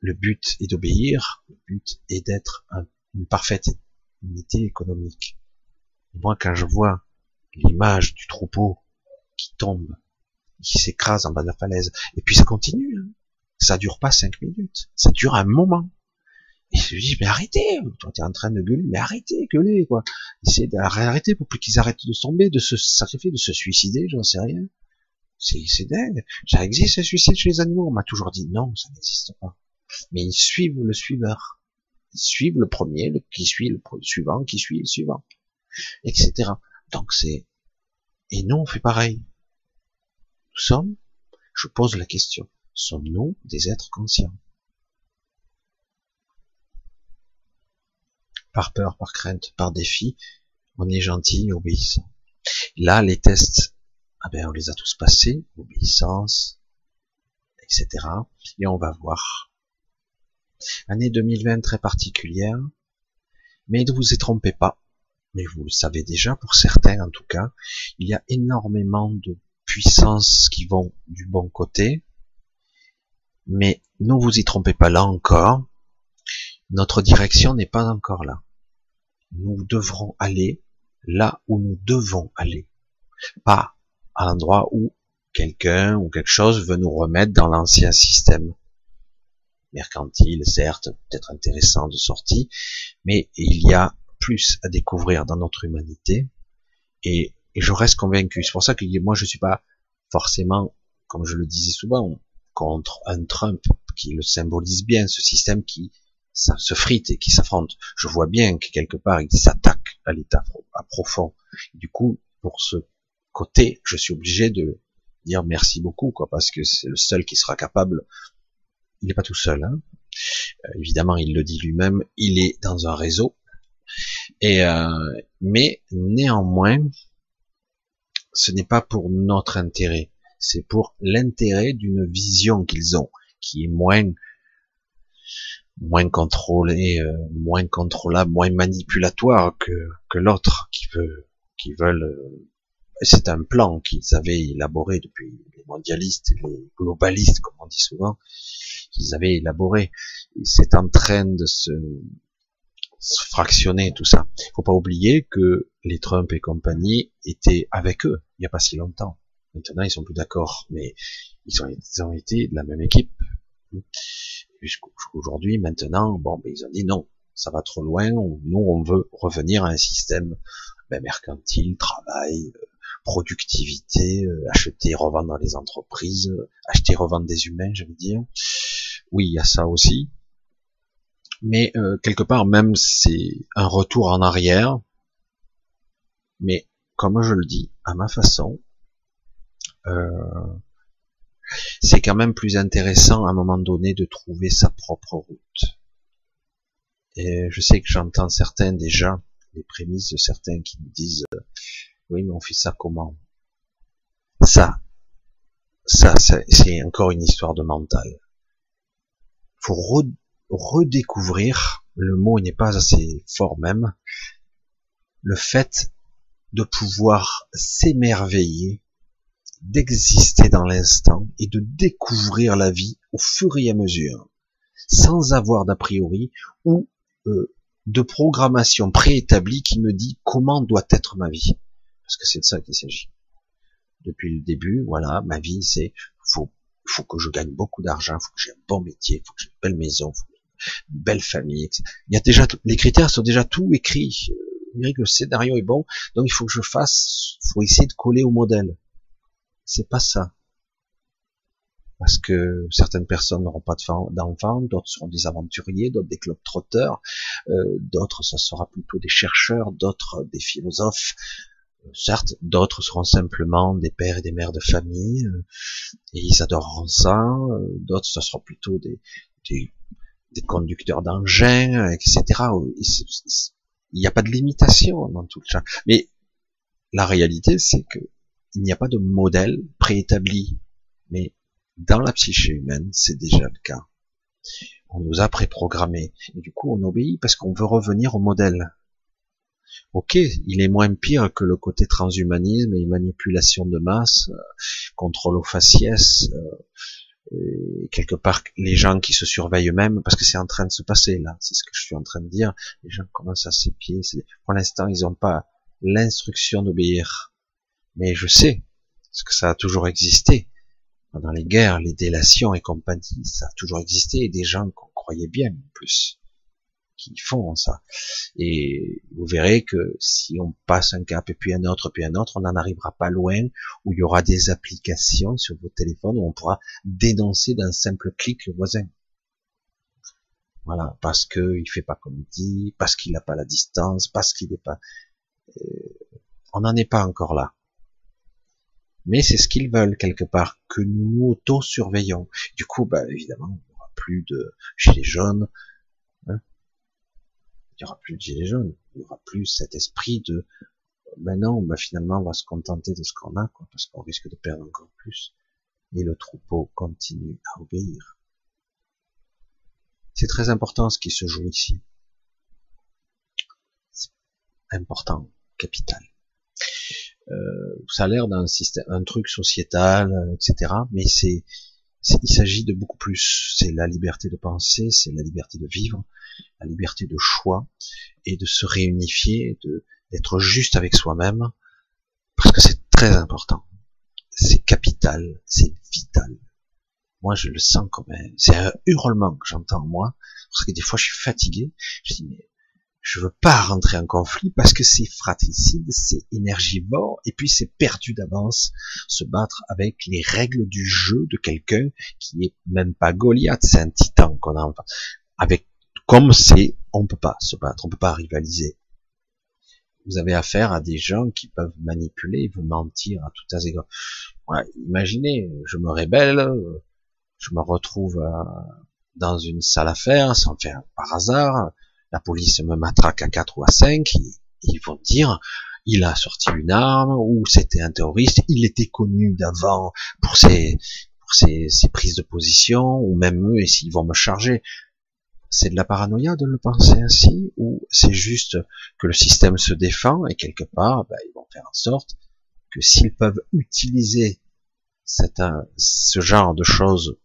S1: Le but est d'obéir. Le but est d'être une parfaite unité économique. moi, quand je vois l'image du troupeau qui tombe, qui s'écrase en bas de la falaise, et puis ça continue. Hein. Ça dure pas cinq minutes. Ça dure un moment. Et je lui dis, mais arrêtez, toi t'es en train de gueuler, mais arrêtez, gueuler, quoi. Essayez d'arrêter pour plus qu'ils arrêtent de tomber, de se sacrifier, de se suicider, j'en sais rien. C'est, dingue. Ça existe, le suicide chez les animaux? On m'a toujours dit non, ça n'existe pas. Mais ils suivent le suiveur. Ils suivent le premier, le, qui suit le, suivant, qui suit le suivant. Etc. Donc c'est, et nous on fait pareil. Nous sommes, je pose la question, sommes-nous des êtres conscients? Par peur, par crainte, par défi, on est gentil, obéissant. Là, les tests, ah ben, on les a tous passés, obéissance, etc. Et on va voir. Année 2020 très particulière, mais ne vous y trompez pas, mais vous le savez déjà, pour certains en tout cas, il y a énormément de puissances qui vont du bon côté, mais ne vous y trompez pas là encore, notre direction n'est pas encore là nous devrons aller là où nous devons aller, pas à l'endroit où quelqu'un ou quelque chose veut nous remettre dans l'ancien système mercantile, certes, peut-être intéressant de sortie, mais il y a plus à découvrir dans notre humanité, et, je reste convaincu. C'est pour ça que moi je suis pas forcément, comme je le disais souvent, contre un Trump qui le symbolise bien, ce système qui ça se frite et qui s'affrontent. Je vois bien que quelque part ils s'attaquent à l'état profond. du coup, pour ce côté, je suis obligé de dire merci beaucoup, quoi, parce que c'est le seul qui sera capable. Il n'est pas tout seul, hein. Euh, évidemment, il le dit lui-même. Il est dans un réseau, et euh, mais néanmoins, ce n'est pas pour notre intérêt, c'est pour l'intérêt d'une vision qu'ils ont, qui est moins moins contrôlé, euh, moins contrôlable, moins manipulatoire que, que l'autre qui veut, qui veulent. Euh, c'est un plan qu'ils avaient élaboré depuis les mondialistes les globalistes, comme on dit souvent, qu'ils avaient élaboré. C'est en train de se, se fractionner tout ça. Il faut pas oublier que les Trump et compagnie étaient avec eux il n'y a pas si longtemps. Maintenant, ils sont plus d'accord, mais ils ont, ils ont été de la même équipe jusqu'aujourd'hui, maintenant, bon, ben, ils ont dit non, ça va trop loin, nous on veut revenir à un système ben, mercantile, travail, euh, productivité, euh, acheter, revendre dans les entreprises, acheter, revendre des humains, je veux dire. Oui, il y a ça aussi. Mais euh, quelque part, même c'est un retour en arrière. Mais comme je le dis, à ma façon, euh, c'est quand même plus intéressant à un moment donné de trouver sa propre route. Et je sais que j'entends certains déjà, les prémices de certains qui me disent, oui, mais on fait ça comment? Ça, ça, c'est encore une histoire de mental. Faut redécouvrir, le mot n'est pas assez fort même, le fait de pouvoir s'émerveiller d'exister dans l'instant et de découvrir la vie au fur et à mesure, sans avoir d'a priori ou euh, de programmation préétablie qui me dit comment doit être ma vie. Parce que c'est de ça qu'il s'agit. Depuis le début, voilà, ma vie, c'est faut faut que je gagne beaucoup d'argent, faut que j'ai un bon métier, faut que j'ai une belle maison, une belle famille. Il y a déjà les critères sont déjà tout écrits. Le scénario est bon, donc il faut que je fasse, faut essayer de coller au modèle. C'est pas ça parce que certaines personnes n'auront pas d'enfants, d'autres seront des aventuriers, d'autres des clubs euh, d'autres ce sera plutôt des chercheurs, d'autres des philosophes, euh, certes, d'autres seront simplement des pères et des mères de famille, euh, et ils adoreront ça, d'autres ce sera plutôt des, des, des conducteurs d'engins, etc. Il n'y a pas de limitation dans tout ça. Mais la réalité, c'est que il n'y a pas de modèle préétabli, mais dans la psyché humaine, c'est déjà le cas. On nous a préprogrammé. Et du coup, on obéit parce qu'on veut revenir au modèle. Ok, il est moins pire que le côté transhumanisme et manipulation de masse, euh, contrôle aux faciès, euh, et quelque part les gens qui se surveillent eux-mêmes, parce que c'est en train de se passer là, c'est ce que je suis en train de dire, les gens commencent à s'épier, pour l'instant ils n'ont pas l'instruction d'obéir, mais je sais, parce que ça a toujours existé, dans les guerres, les délations et compagnie, ça a toujours existé, et des gens qu'on croyait bien en plus, qui font ça. Et vous verrez que si on passe un cap et puis un autre, puis un autre, on n'en arrivera pas loin, où il y aura des applications sur vos téléphones où on pourra dénoncer d'un simple clic le voisin. Voilà, parce que il fait pas comme il dit, parce qu'il n'a pas la distance, parce qu'il n'est pas. Euh, on n'en est pas encore là mais c'est ce qu'ils veulent quelque part, que nous nous auto-surveillons. Du coup, bah, évidemment, il n'y aura plus de gilets jaunes, hein il n'y aura plus de gilets jaunes, il n'y aura plus cet esprit de, ben non, bah finalement, on va se contenter de ce qu'on a, quoi, parce qu'on risque de perdre encore plus. Et le troupeau continue à obéir. C'est très important ce qui se joue ici. C'est important, capital. Euh, ça a l'air d'un système, un truc sociétal, euh, etc. Mais c'est, il s'agit de beaucoup plus. C'est la liberté de penser, c'est la liberté de vivre, la liberté de choix et de se réunifier, de d'être juste avec soi-même, parce que c'est très important. C'est capital, c'est vital. Moi, je le sens comme un, c'est un hurlement que j'entends moi, parce que des fois, je suis fatigué. Je dis mais je veux pas rentrer en conflit parce que c'est fratricide, c'est énergivore, et puis c'est perdu d'avance se battre avec les règles du jeu de quelqu'un qui est même pas Goliath, c'est un titan qu'on a avec comme c'est, on peut pas se battre, on peut pas rivaliser. Vous avez affaire à des gens qui peuvent manipuler, vous mentir à tout hasard. Ouais, imaginez, je me rébelle, je me retrouve euh, dans une salle à faire, sans faire par hasard, la police me matraque à 4 ou à 5, ils vont dire, il a sorti une arme, ou c'était un terroriste, il était connu d'avant pour ses, prises de position, ou même eux, et s'ils vont me charger. C'est de la paranoïa de le penser ainsi, ou c'est juste que le système se défend, et quelque part, ben, ils vont faire en sorte que s'ils peuvent utiliser ce genre de choses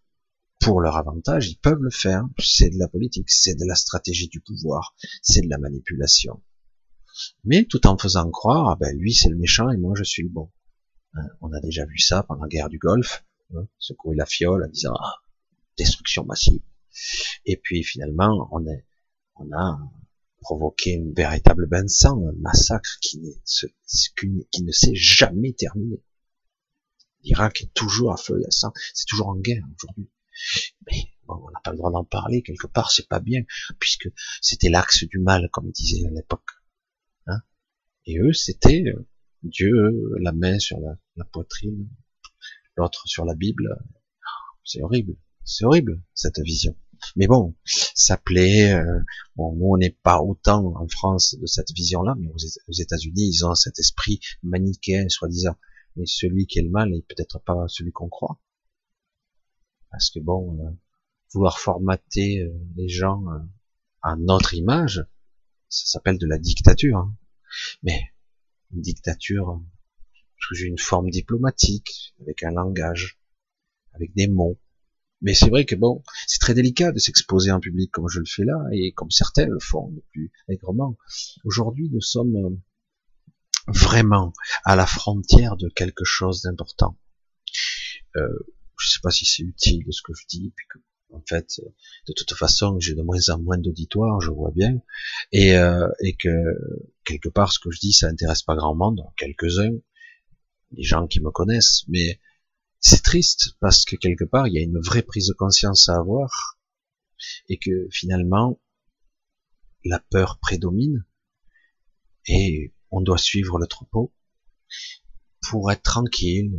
S1: pour leur avantage, ils peuvent le faire. C'est de la politique, c'est de la stratégie du pouvoir, c'est de la manipulation. Mais tout en faisant croire, ah ben lui c'est le méchant et moi je suis le bon. Hein, on a déjà vu ça pendant la guerre du Golfe, hein, secouer la fiole en disant ah, destruction massive. Et puis finalement on, est, on a provoqué une véritable bain de sang, un massacre qui, qui ne s'est jamais terminé. L'Irak est toujours à feu et à sang, c'est toujours en guerre aujourd'hui. Mais on n'a pas le droit d'en parler, quelque part, c'est pas bien, puisque c'était l'axe du mal, comme ils disaient à l'époque. Hein Et eux, c'était euh, Dieu, la main sur la, poitrine, l'autre sur la Bible. C'est horrible, c'est horrible, cette vision. Mais bon, ça plaît. Euh, bon, nous, on n'est pas autant en France de cette vision-là, mais aux États-Unis, ils ont cet esprit manichéen, soi-disant. Mais celui qui est le mal est peut-être pas celui qu'on croit. Parce que bon, euh, vouloir formater euh, les gens euh, à notre image, ça s'appelle de la dictature. Hein. Mais une dictature sous une forme diplomatique, avec un langage, avec des mots, Mais c'est vrai que bon, c'est très délicat de s'exposer en public comme je le fais là, et comme certains le font depuis aigrement. Aujourd'hui, nous sommes vraiment à la frontière de quelque chose d'important. Euh, je sais pas si c'est utile de ce que je dis, puis que, en fait, de toute façon, j'ai de moins en moins d'auditoire, je vois bien, et, euh, et que quelque part, ce que je dis, ça intéresse pas grand monde, quelques-uns, les gens qui me connaissent, mais c'est triste parce que quelque part, il y a une vraie prise de conscience à avoir et que finalement, la peur prédomine et on doit suivre le troupeau pour être tranquille,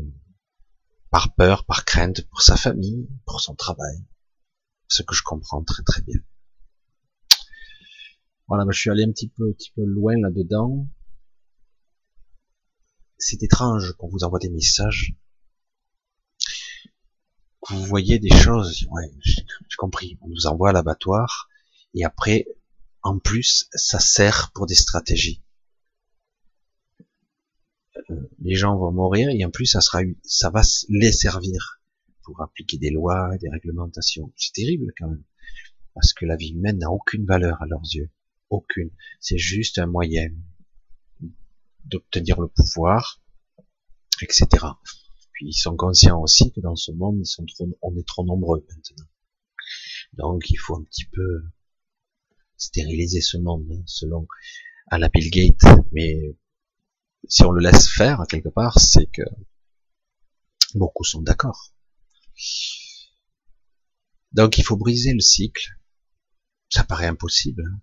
S1: par peur, par crainte pour sa famille, pour son travail. Ce que je comprends très très bien. Voilà, je suis allé un petit peu, un petit peu loin là-dedans. C'est étrange qu'on vous envoie des messages vous voyez des choses, ouais, j'ai compris, on nous envoie à l'abattoir, et après, en plus, ça sert pour des stratégies. Euh, les gens vont mourir, et en plus, ça sera, ça va les servir pour appliquer des lois, des réglementations. C'est terrible quand même, parce que la vie humaine n'a aucune valeur à leurs yeux, aucune. C'est juste un moyen d'obtenir le pouvoir, etc ils sont conscients aussi que dans ce monde, ils sont trop, on est trop nombreux maintenant. Donc il faut un petit peu stériliser ce monde, hein, selon à la Bill Gates. Mais si on le laisse faire quelque part, c'est que beaucoup sont d'accord. Donc il faut briser le cycle. Ça paraît impossible. Hein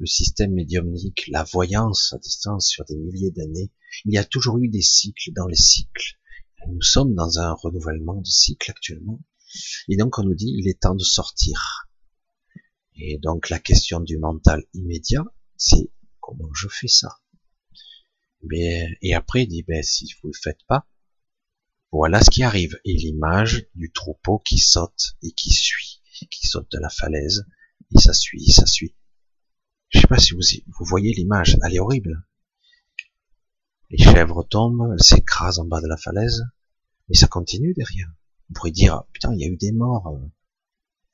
S1: le système médiumnique, la voyance à distance sur des milliers d'années, il y a toujours eu des cycles dans les cycles. Nous sommes dans un renouvellement de cycle actuellement. Et donc on nous dit, il est temps de sortir. Et donc la question du mental immédiat, c'est comment je fais ça? Mais, Et après il dit, ben, si vous le faites pas, voilà ce qui arrive. Et l'image du troupeau qui saute et qui suit, qui saute de la falaise, et ça suit, ça suit. Je sais pas si vous, vous voyez l'image, elle est horrible. Les chèvres tombent, elles s'écrasent en bas de la falaise, mais ça continue derrière. Vous pourriez dire, putain, il y a eu des morts,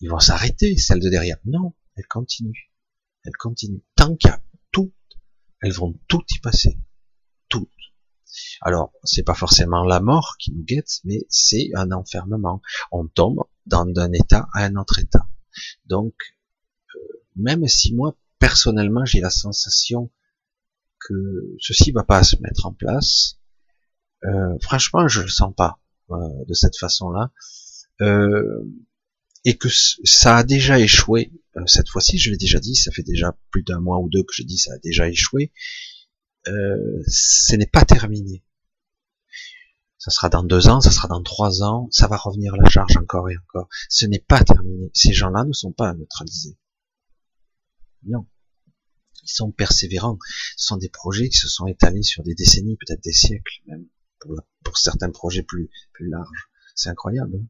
S1: ils vont s'arrêter, celles de derrière. Non, elles continuent. Elles continuent. Tant a tout, elles vont tout y passer. Alors, c'est pas forcément la mort qui nous guette, mais c'est un enfermement. On tombe dans d'un état à un autre état. Donc, euh, même si moi, personnellement, j'ai la sensation que ceci va pas se mettre en place. Euh, franchement, je le sens pas euh, de cette façon-là, et que ça a déjà échoué cette fois-ci. Je l'ai déjà dit, ça fait déjà plus d'un mois ou deux que je dis ça a déjà échoué. Ce n'est pas terminé. Ça sera dans deux ans, ça sera dans trois ans, ça va revenir la charge encore et encore. Ce n'est pas terminé. Ces gens-là ne sont pas neutralisés. Non. Ils sont persévérants. Ce sont des projets qui se sont étalés sur des décennies, peut-être des siècles même, pour, certains projets plus, plus larges. C'est incroyable. Hein.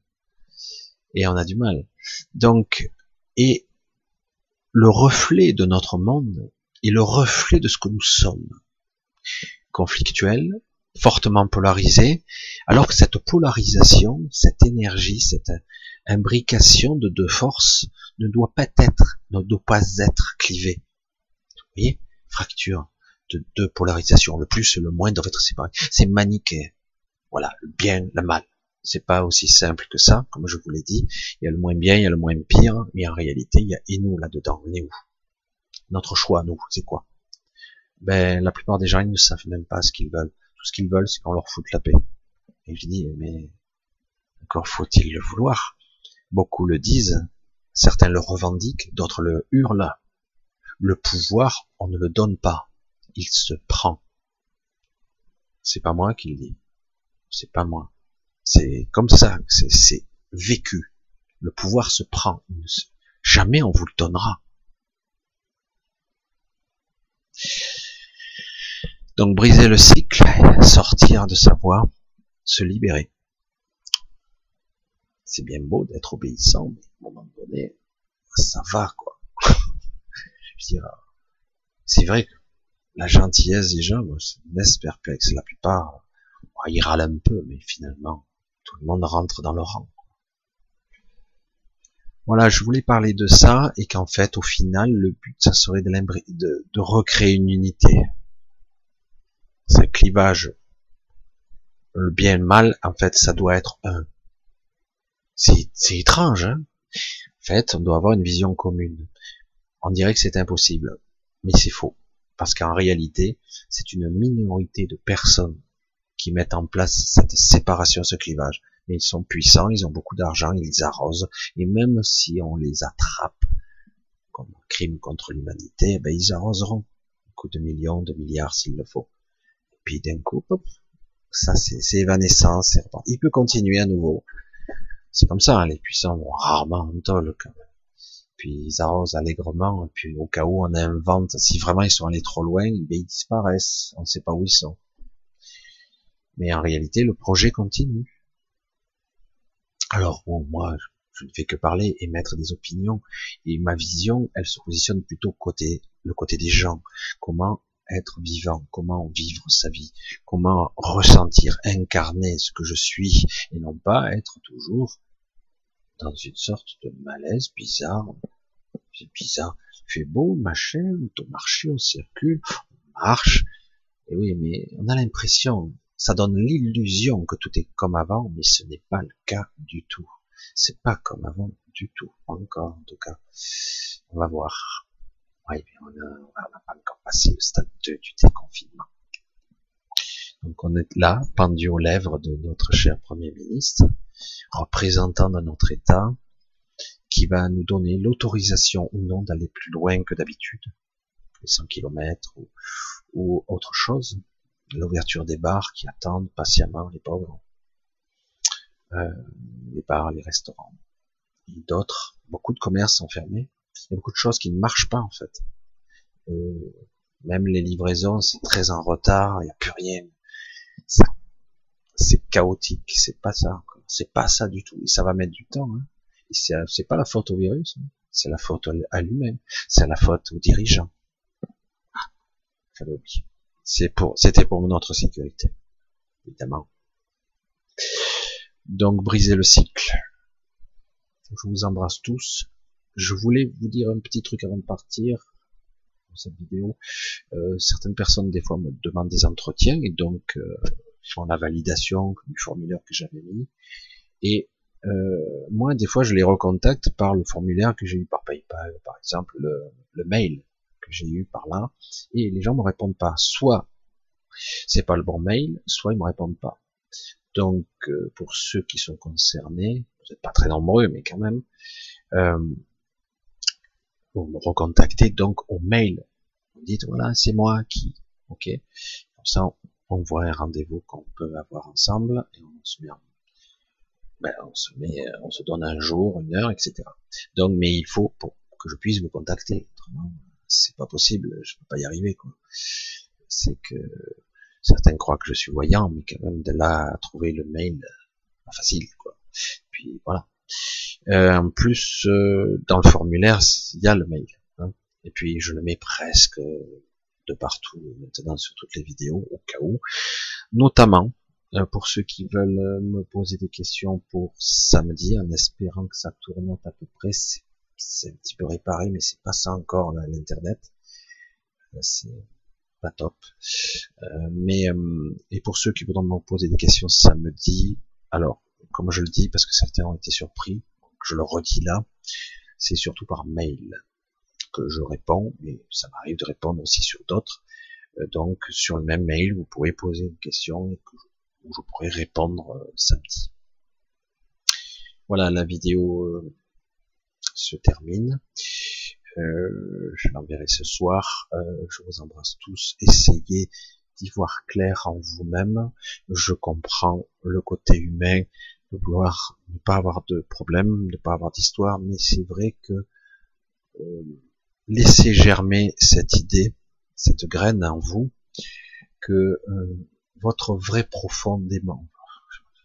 S1: et on a du mal. Donc, et le reflet de notre monde est le reflet de ce que nous sommes. Conflictuel, fortement polarisé, alors que cette polarisation, cette énergie, cette imbrication de deux forces ne doit pas être, ne doit pas être clivée. Vous voyez Fracture de deux polarisations. Le plus et le moins doivent être séparés. C'est maniqué. Voilà, le bien, le mal. C'est pas aussi simple que ça, comme je vous l'ai dit. Il y a le moins bien, il y a le moins pire, mais en réalité, il y a et nous là-dedans. On est où? Notre choix, nous, c'est quoi? Ben, la plupart des gens, ils ne savent même pas ce qu'ils veulent. Tout ce qu'ils veulent, c'est qu'on leur foute la paix. Et je dis, mais encore faut-il le vouloir. Beaucoup le disent, certains le revendiquent, d'autres le hurlent. Le pouvoir, on ne le donne pas, il se prend. C'est pas moi qui le dis, c'est pas moi. C'est comme ça, c'est vécu. Le pouvoir se prend. Jamais on vous le donnera. Donc briser le cycle, sortir de sa voie, se libérer. C'est bien beau d'être obéissant, mais à un moment donné, ça va quoi. *laughs* Je c'est vrai que la gentillesse des gens me laisse perplexe. La plupart, ils râlent un peu, mais finalement, tout le monde rentre dans le rang. Voilà, je voulais parler de ça et qu'en fait, au final, le but, ça serait de recréer une unité. Ce clivage, le bien et le mal, en fait, ça doit être un. C'est étrange, hein En fait, on doit avoir une vision commune. On dirait que c'est impossible, mais c'est faux. Parce qu'en réalité, c'est une minorité de personnes qui mettent en place cette séparation, ce clivage. Mais ils sont puissants, ils ont beaucoup d'argent, ils arrosent, et même si on les attrape comme crime contre l'humanité, ben ils arroseront un coup de millions, de milliards s'il le faut. Et puis d'un coup, ça c'est évanescent, il peut continuer à nouveau. C'est comme ça, hein, les puissants vont rarement en tol quand même. Puis ils arrosent allègrement, et puis au cas où on invente, si vraiment ils sont allés trop loin, ben, ils disparaissent, on ne sait pas où ils sont. Mais en réalité, le projet continue. Alors, bon, moi, je ne fais que parler, émettre des opinions, et ma vision, elle se positionne plutôt côté, le côté des gens. Comment être vivant, comment vivre sa vie, comment ressentir, incarner ce que je suis, et non pas être toujours dans une sorte de malaise bizarre. C'est bizarre. Il fait beau, machin, on marché, on circule, on marche. Et oui, mais on a l'impression ça donne l'illusion que tout est comme avant, mais ce n'est pas le cas du tout. C'est pas comme avant du tout, encore en tout cas. On va voir. Oui, on n'a pas encore passé le stade 2 du déconfinement. Donc on est là, pendu aux lèvres de notre cher Premier ministre, représentant de notre État, qui va nous donner l'autorisation ou non d'aller plus loin que d'habitude, les 100 km ou, ou autre chose. L'ouverture des bars qui attendent patiemment les pauvres, euh, les bars, les restaurants, d'autres, beaucoup de commerces sont fermés, il y a beaucoup de choses qui ne marchent pas en fait. Euh, même les livraisons, c'est très en retard, il n'y a plus rien. C'est chaotique, c'est pas ça, c'est pas ça du tout. Et ça va mettre du temps. Hein. C'est pas la faute au virus, hein. c'est la faute à lui-même, c'est la faute aux dirigeants. Ah, fallait oublier. C'est pour, c'était pour notre sécurité, évidemment. Donc, briser le cycle. Je vous embrasse tous. Je voulais vous dire un petit truc avant de partir dans cette vidéo. Euh, certaines personnes, des fois, me demandent des entretiens et donc euh, font la validation du formulaire que j'avais mis. Et euh, moi, des fois, je les recontacte par le formulaire que j'ai eu par PayPal, par exemple, le, mail j'ai eu par là, et les gens me répondent pas. Soit c'est pas le bon mail, soit ils me répondent pas. Donc euh, pour ceux qui sont concernés, vous n'êtes pas très nombreux, mais quand même, euh, vous me recontactez donc au mail. Vous dites voilà, c'est moi qui, ok. Comme ça, on voit un rendez-vous qu'on peut avoir ensemble et on se met ben, on se met, on se donne un jour, une heure, etc. Donc, mais il faut pour que je puisse vous contacter. Autrement, c'est pas possible, je peux pas y arriver, quoi. C'est que certains croient que je suis voyant, mais quand même de là à trouver le mail, pas facile, quoi. Puis voilà. Euh, en plus, euh, dans le formulaire, il y a le mail. Hein. Et puis je le mets presque de partout maintenant sur toutes les vidéos, au cas où. Notamment euh, pour ceux qui veulent me poser des questions pour samedi, en espérant que ça tourne à peu près c'est un petit peu réparé, mais c'est pas ça encore l'internet. C'est pas top. Mais et pour ceux qui voudront me poser des questions samedi, alors comme je le dis parce que certains ont été surpris, je le redis là, c'est surtout par mail que je réponds, mais ça m'arrive de répondre aussi sur d'autres. donc sur le même mail, vous pouvez poser une question que je, je pourrai répondre samedi. Voilà la vidéo se termine. Euh, je l'enverrai ce soir. Euh, je vous embrasse tous. Essayez d'y voir clair en vous-même. Je comprends le côté humain, de vouloir ne pas avoir de problème, ne pas avoir d'histoire, mais c'est vrai que euh, laissez germer cette idée, cette graine en vous, que euh, votre vrai profondément,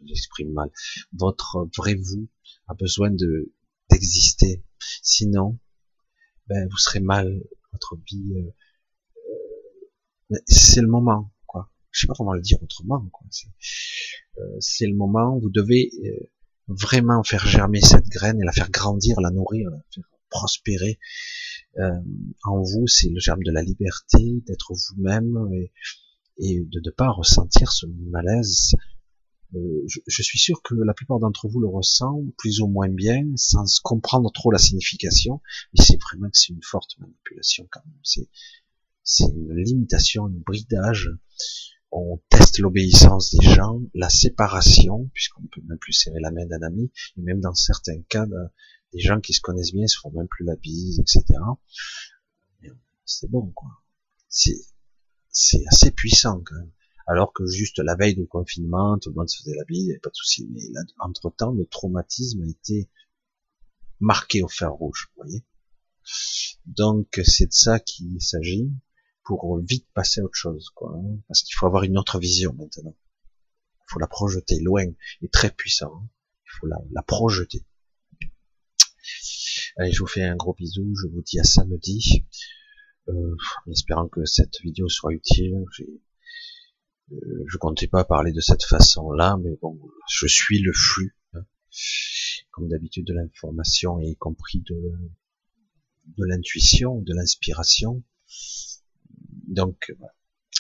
S1: j'exprime mal, votre vrai vous a besoin de d'exister. Sinon, ben, vous serez mal, votre vie. Euh, euh, c'est le moment. Je sais pas comment le dire autrement. C'est euh, le moment. Vous devez vraiment faire germer cette graine et la faire grandir, la nourrir, la faire prospérer euh, en vous, c'est le germe de la liberté, d'être vous-même et, et, de ne pas ressentir ce malaise. Euh, je, je, suis sûr que la plupart d'entre vous le ressent plus ou moins bien, sans comprendre trop la signification, mais c'est vraiment que c'est une forte manipulation quand même. C'est une limitation, un bridage. On teste l'obéissance des gens, la séparation, puisqu'on ne peut même plus serrer la main d'un ami, et même dans certains cas, ben, des gens qui se connaissent bien se font même plus la bise, etc. C'est bon, quoi. C'est, assez puissant, quand même. Alors que juste la veille du confinement, tout le monde se faisait la bise, il pas de souci. Mais là, entre temps, le traumatisme a été marqué au fer rouge, vous voyez. Donc, c'est de ça qu'il s'agit pour vite passer à autre chose, quoi. Hein. Parce qu'il faut avoir une autre vision maintenant. Il faut la projeter loin et très puissant. Il faut la, la projeter. Allez, je vous fais un gros bisou. Je vous dis à samedi. Euh, en espérant que cette vidéo soit utile. Euh, je comptais pas parler de cette façon-là, mais bon, je suis le flux, hein. comme d'habitude, de l'information, y compris de, de l'intuition, de l'inspiration. Donc,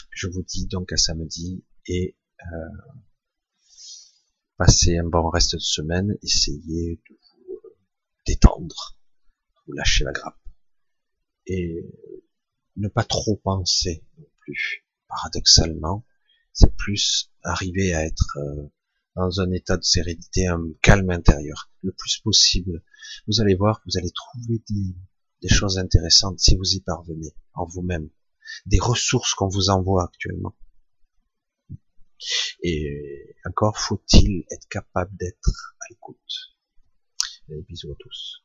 S1: je vous dis donc à samedi et euh, passez un bon reste de semaine. Essayez de vous euh, détendre, vous lâcher la grappe et ne pas trop penser non plus. Paradoxalement, c'est plus arriver à être euh, dans un état de sérénité, un calme intérieur, le plus possible. Vous allez voir, vous allez trouver des, des choses intéressantes si vous y parvenez en vous-même des ressources qu'on vous envoie actuellement. Et encore faut-il être capable d'être à l'écoute. Bisous à tous.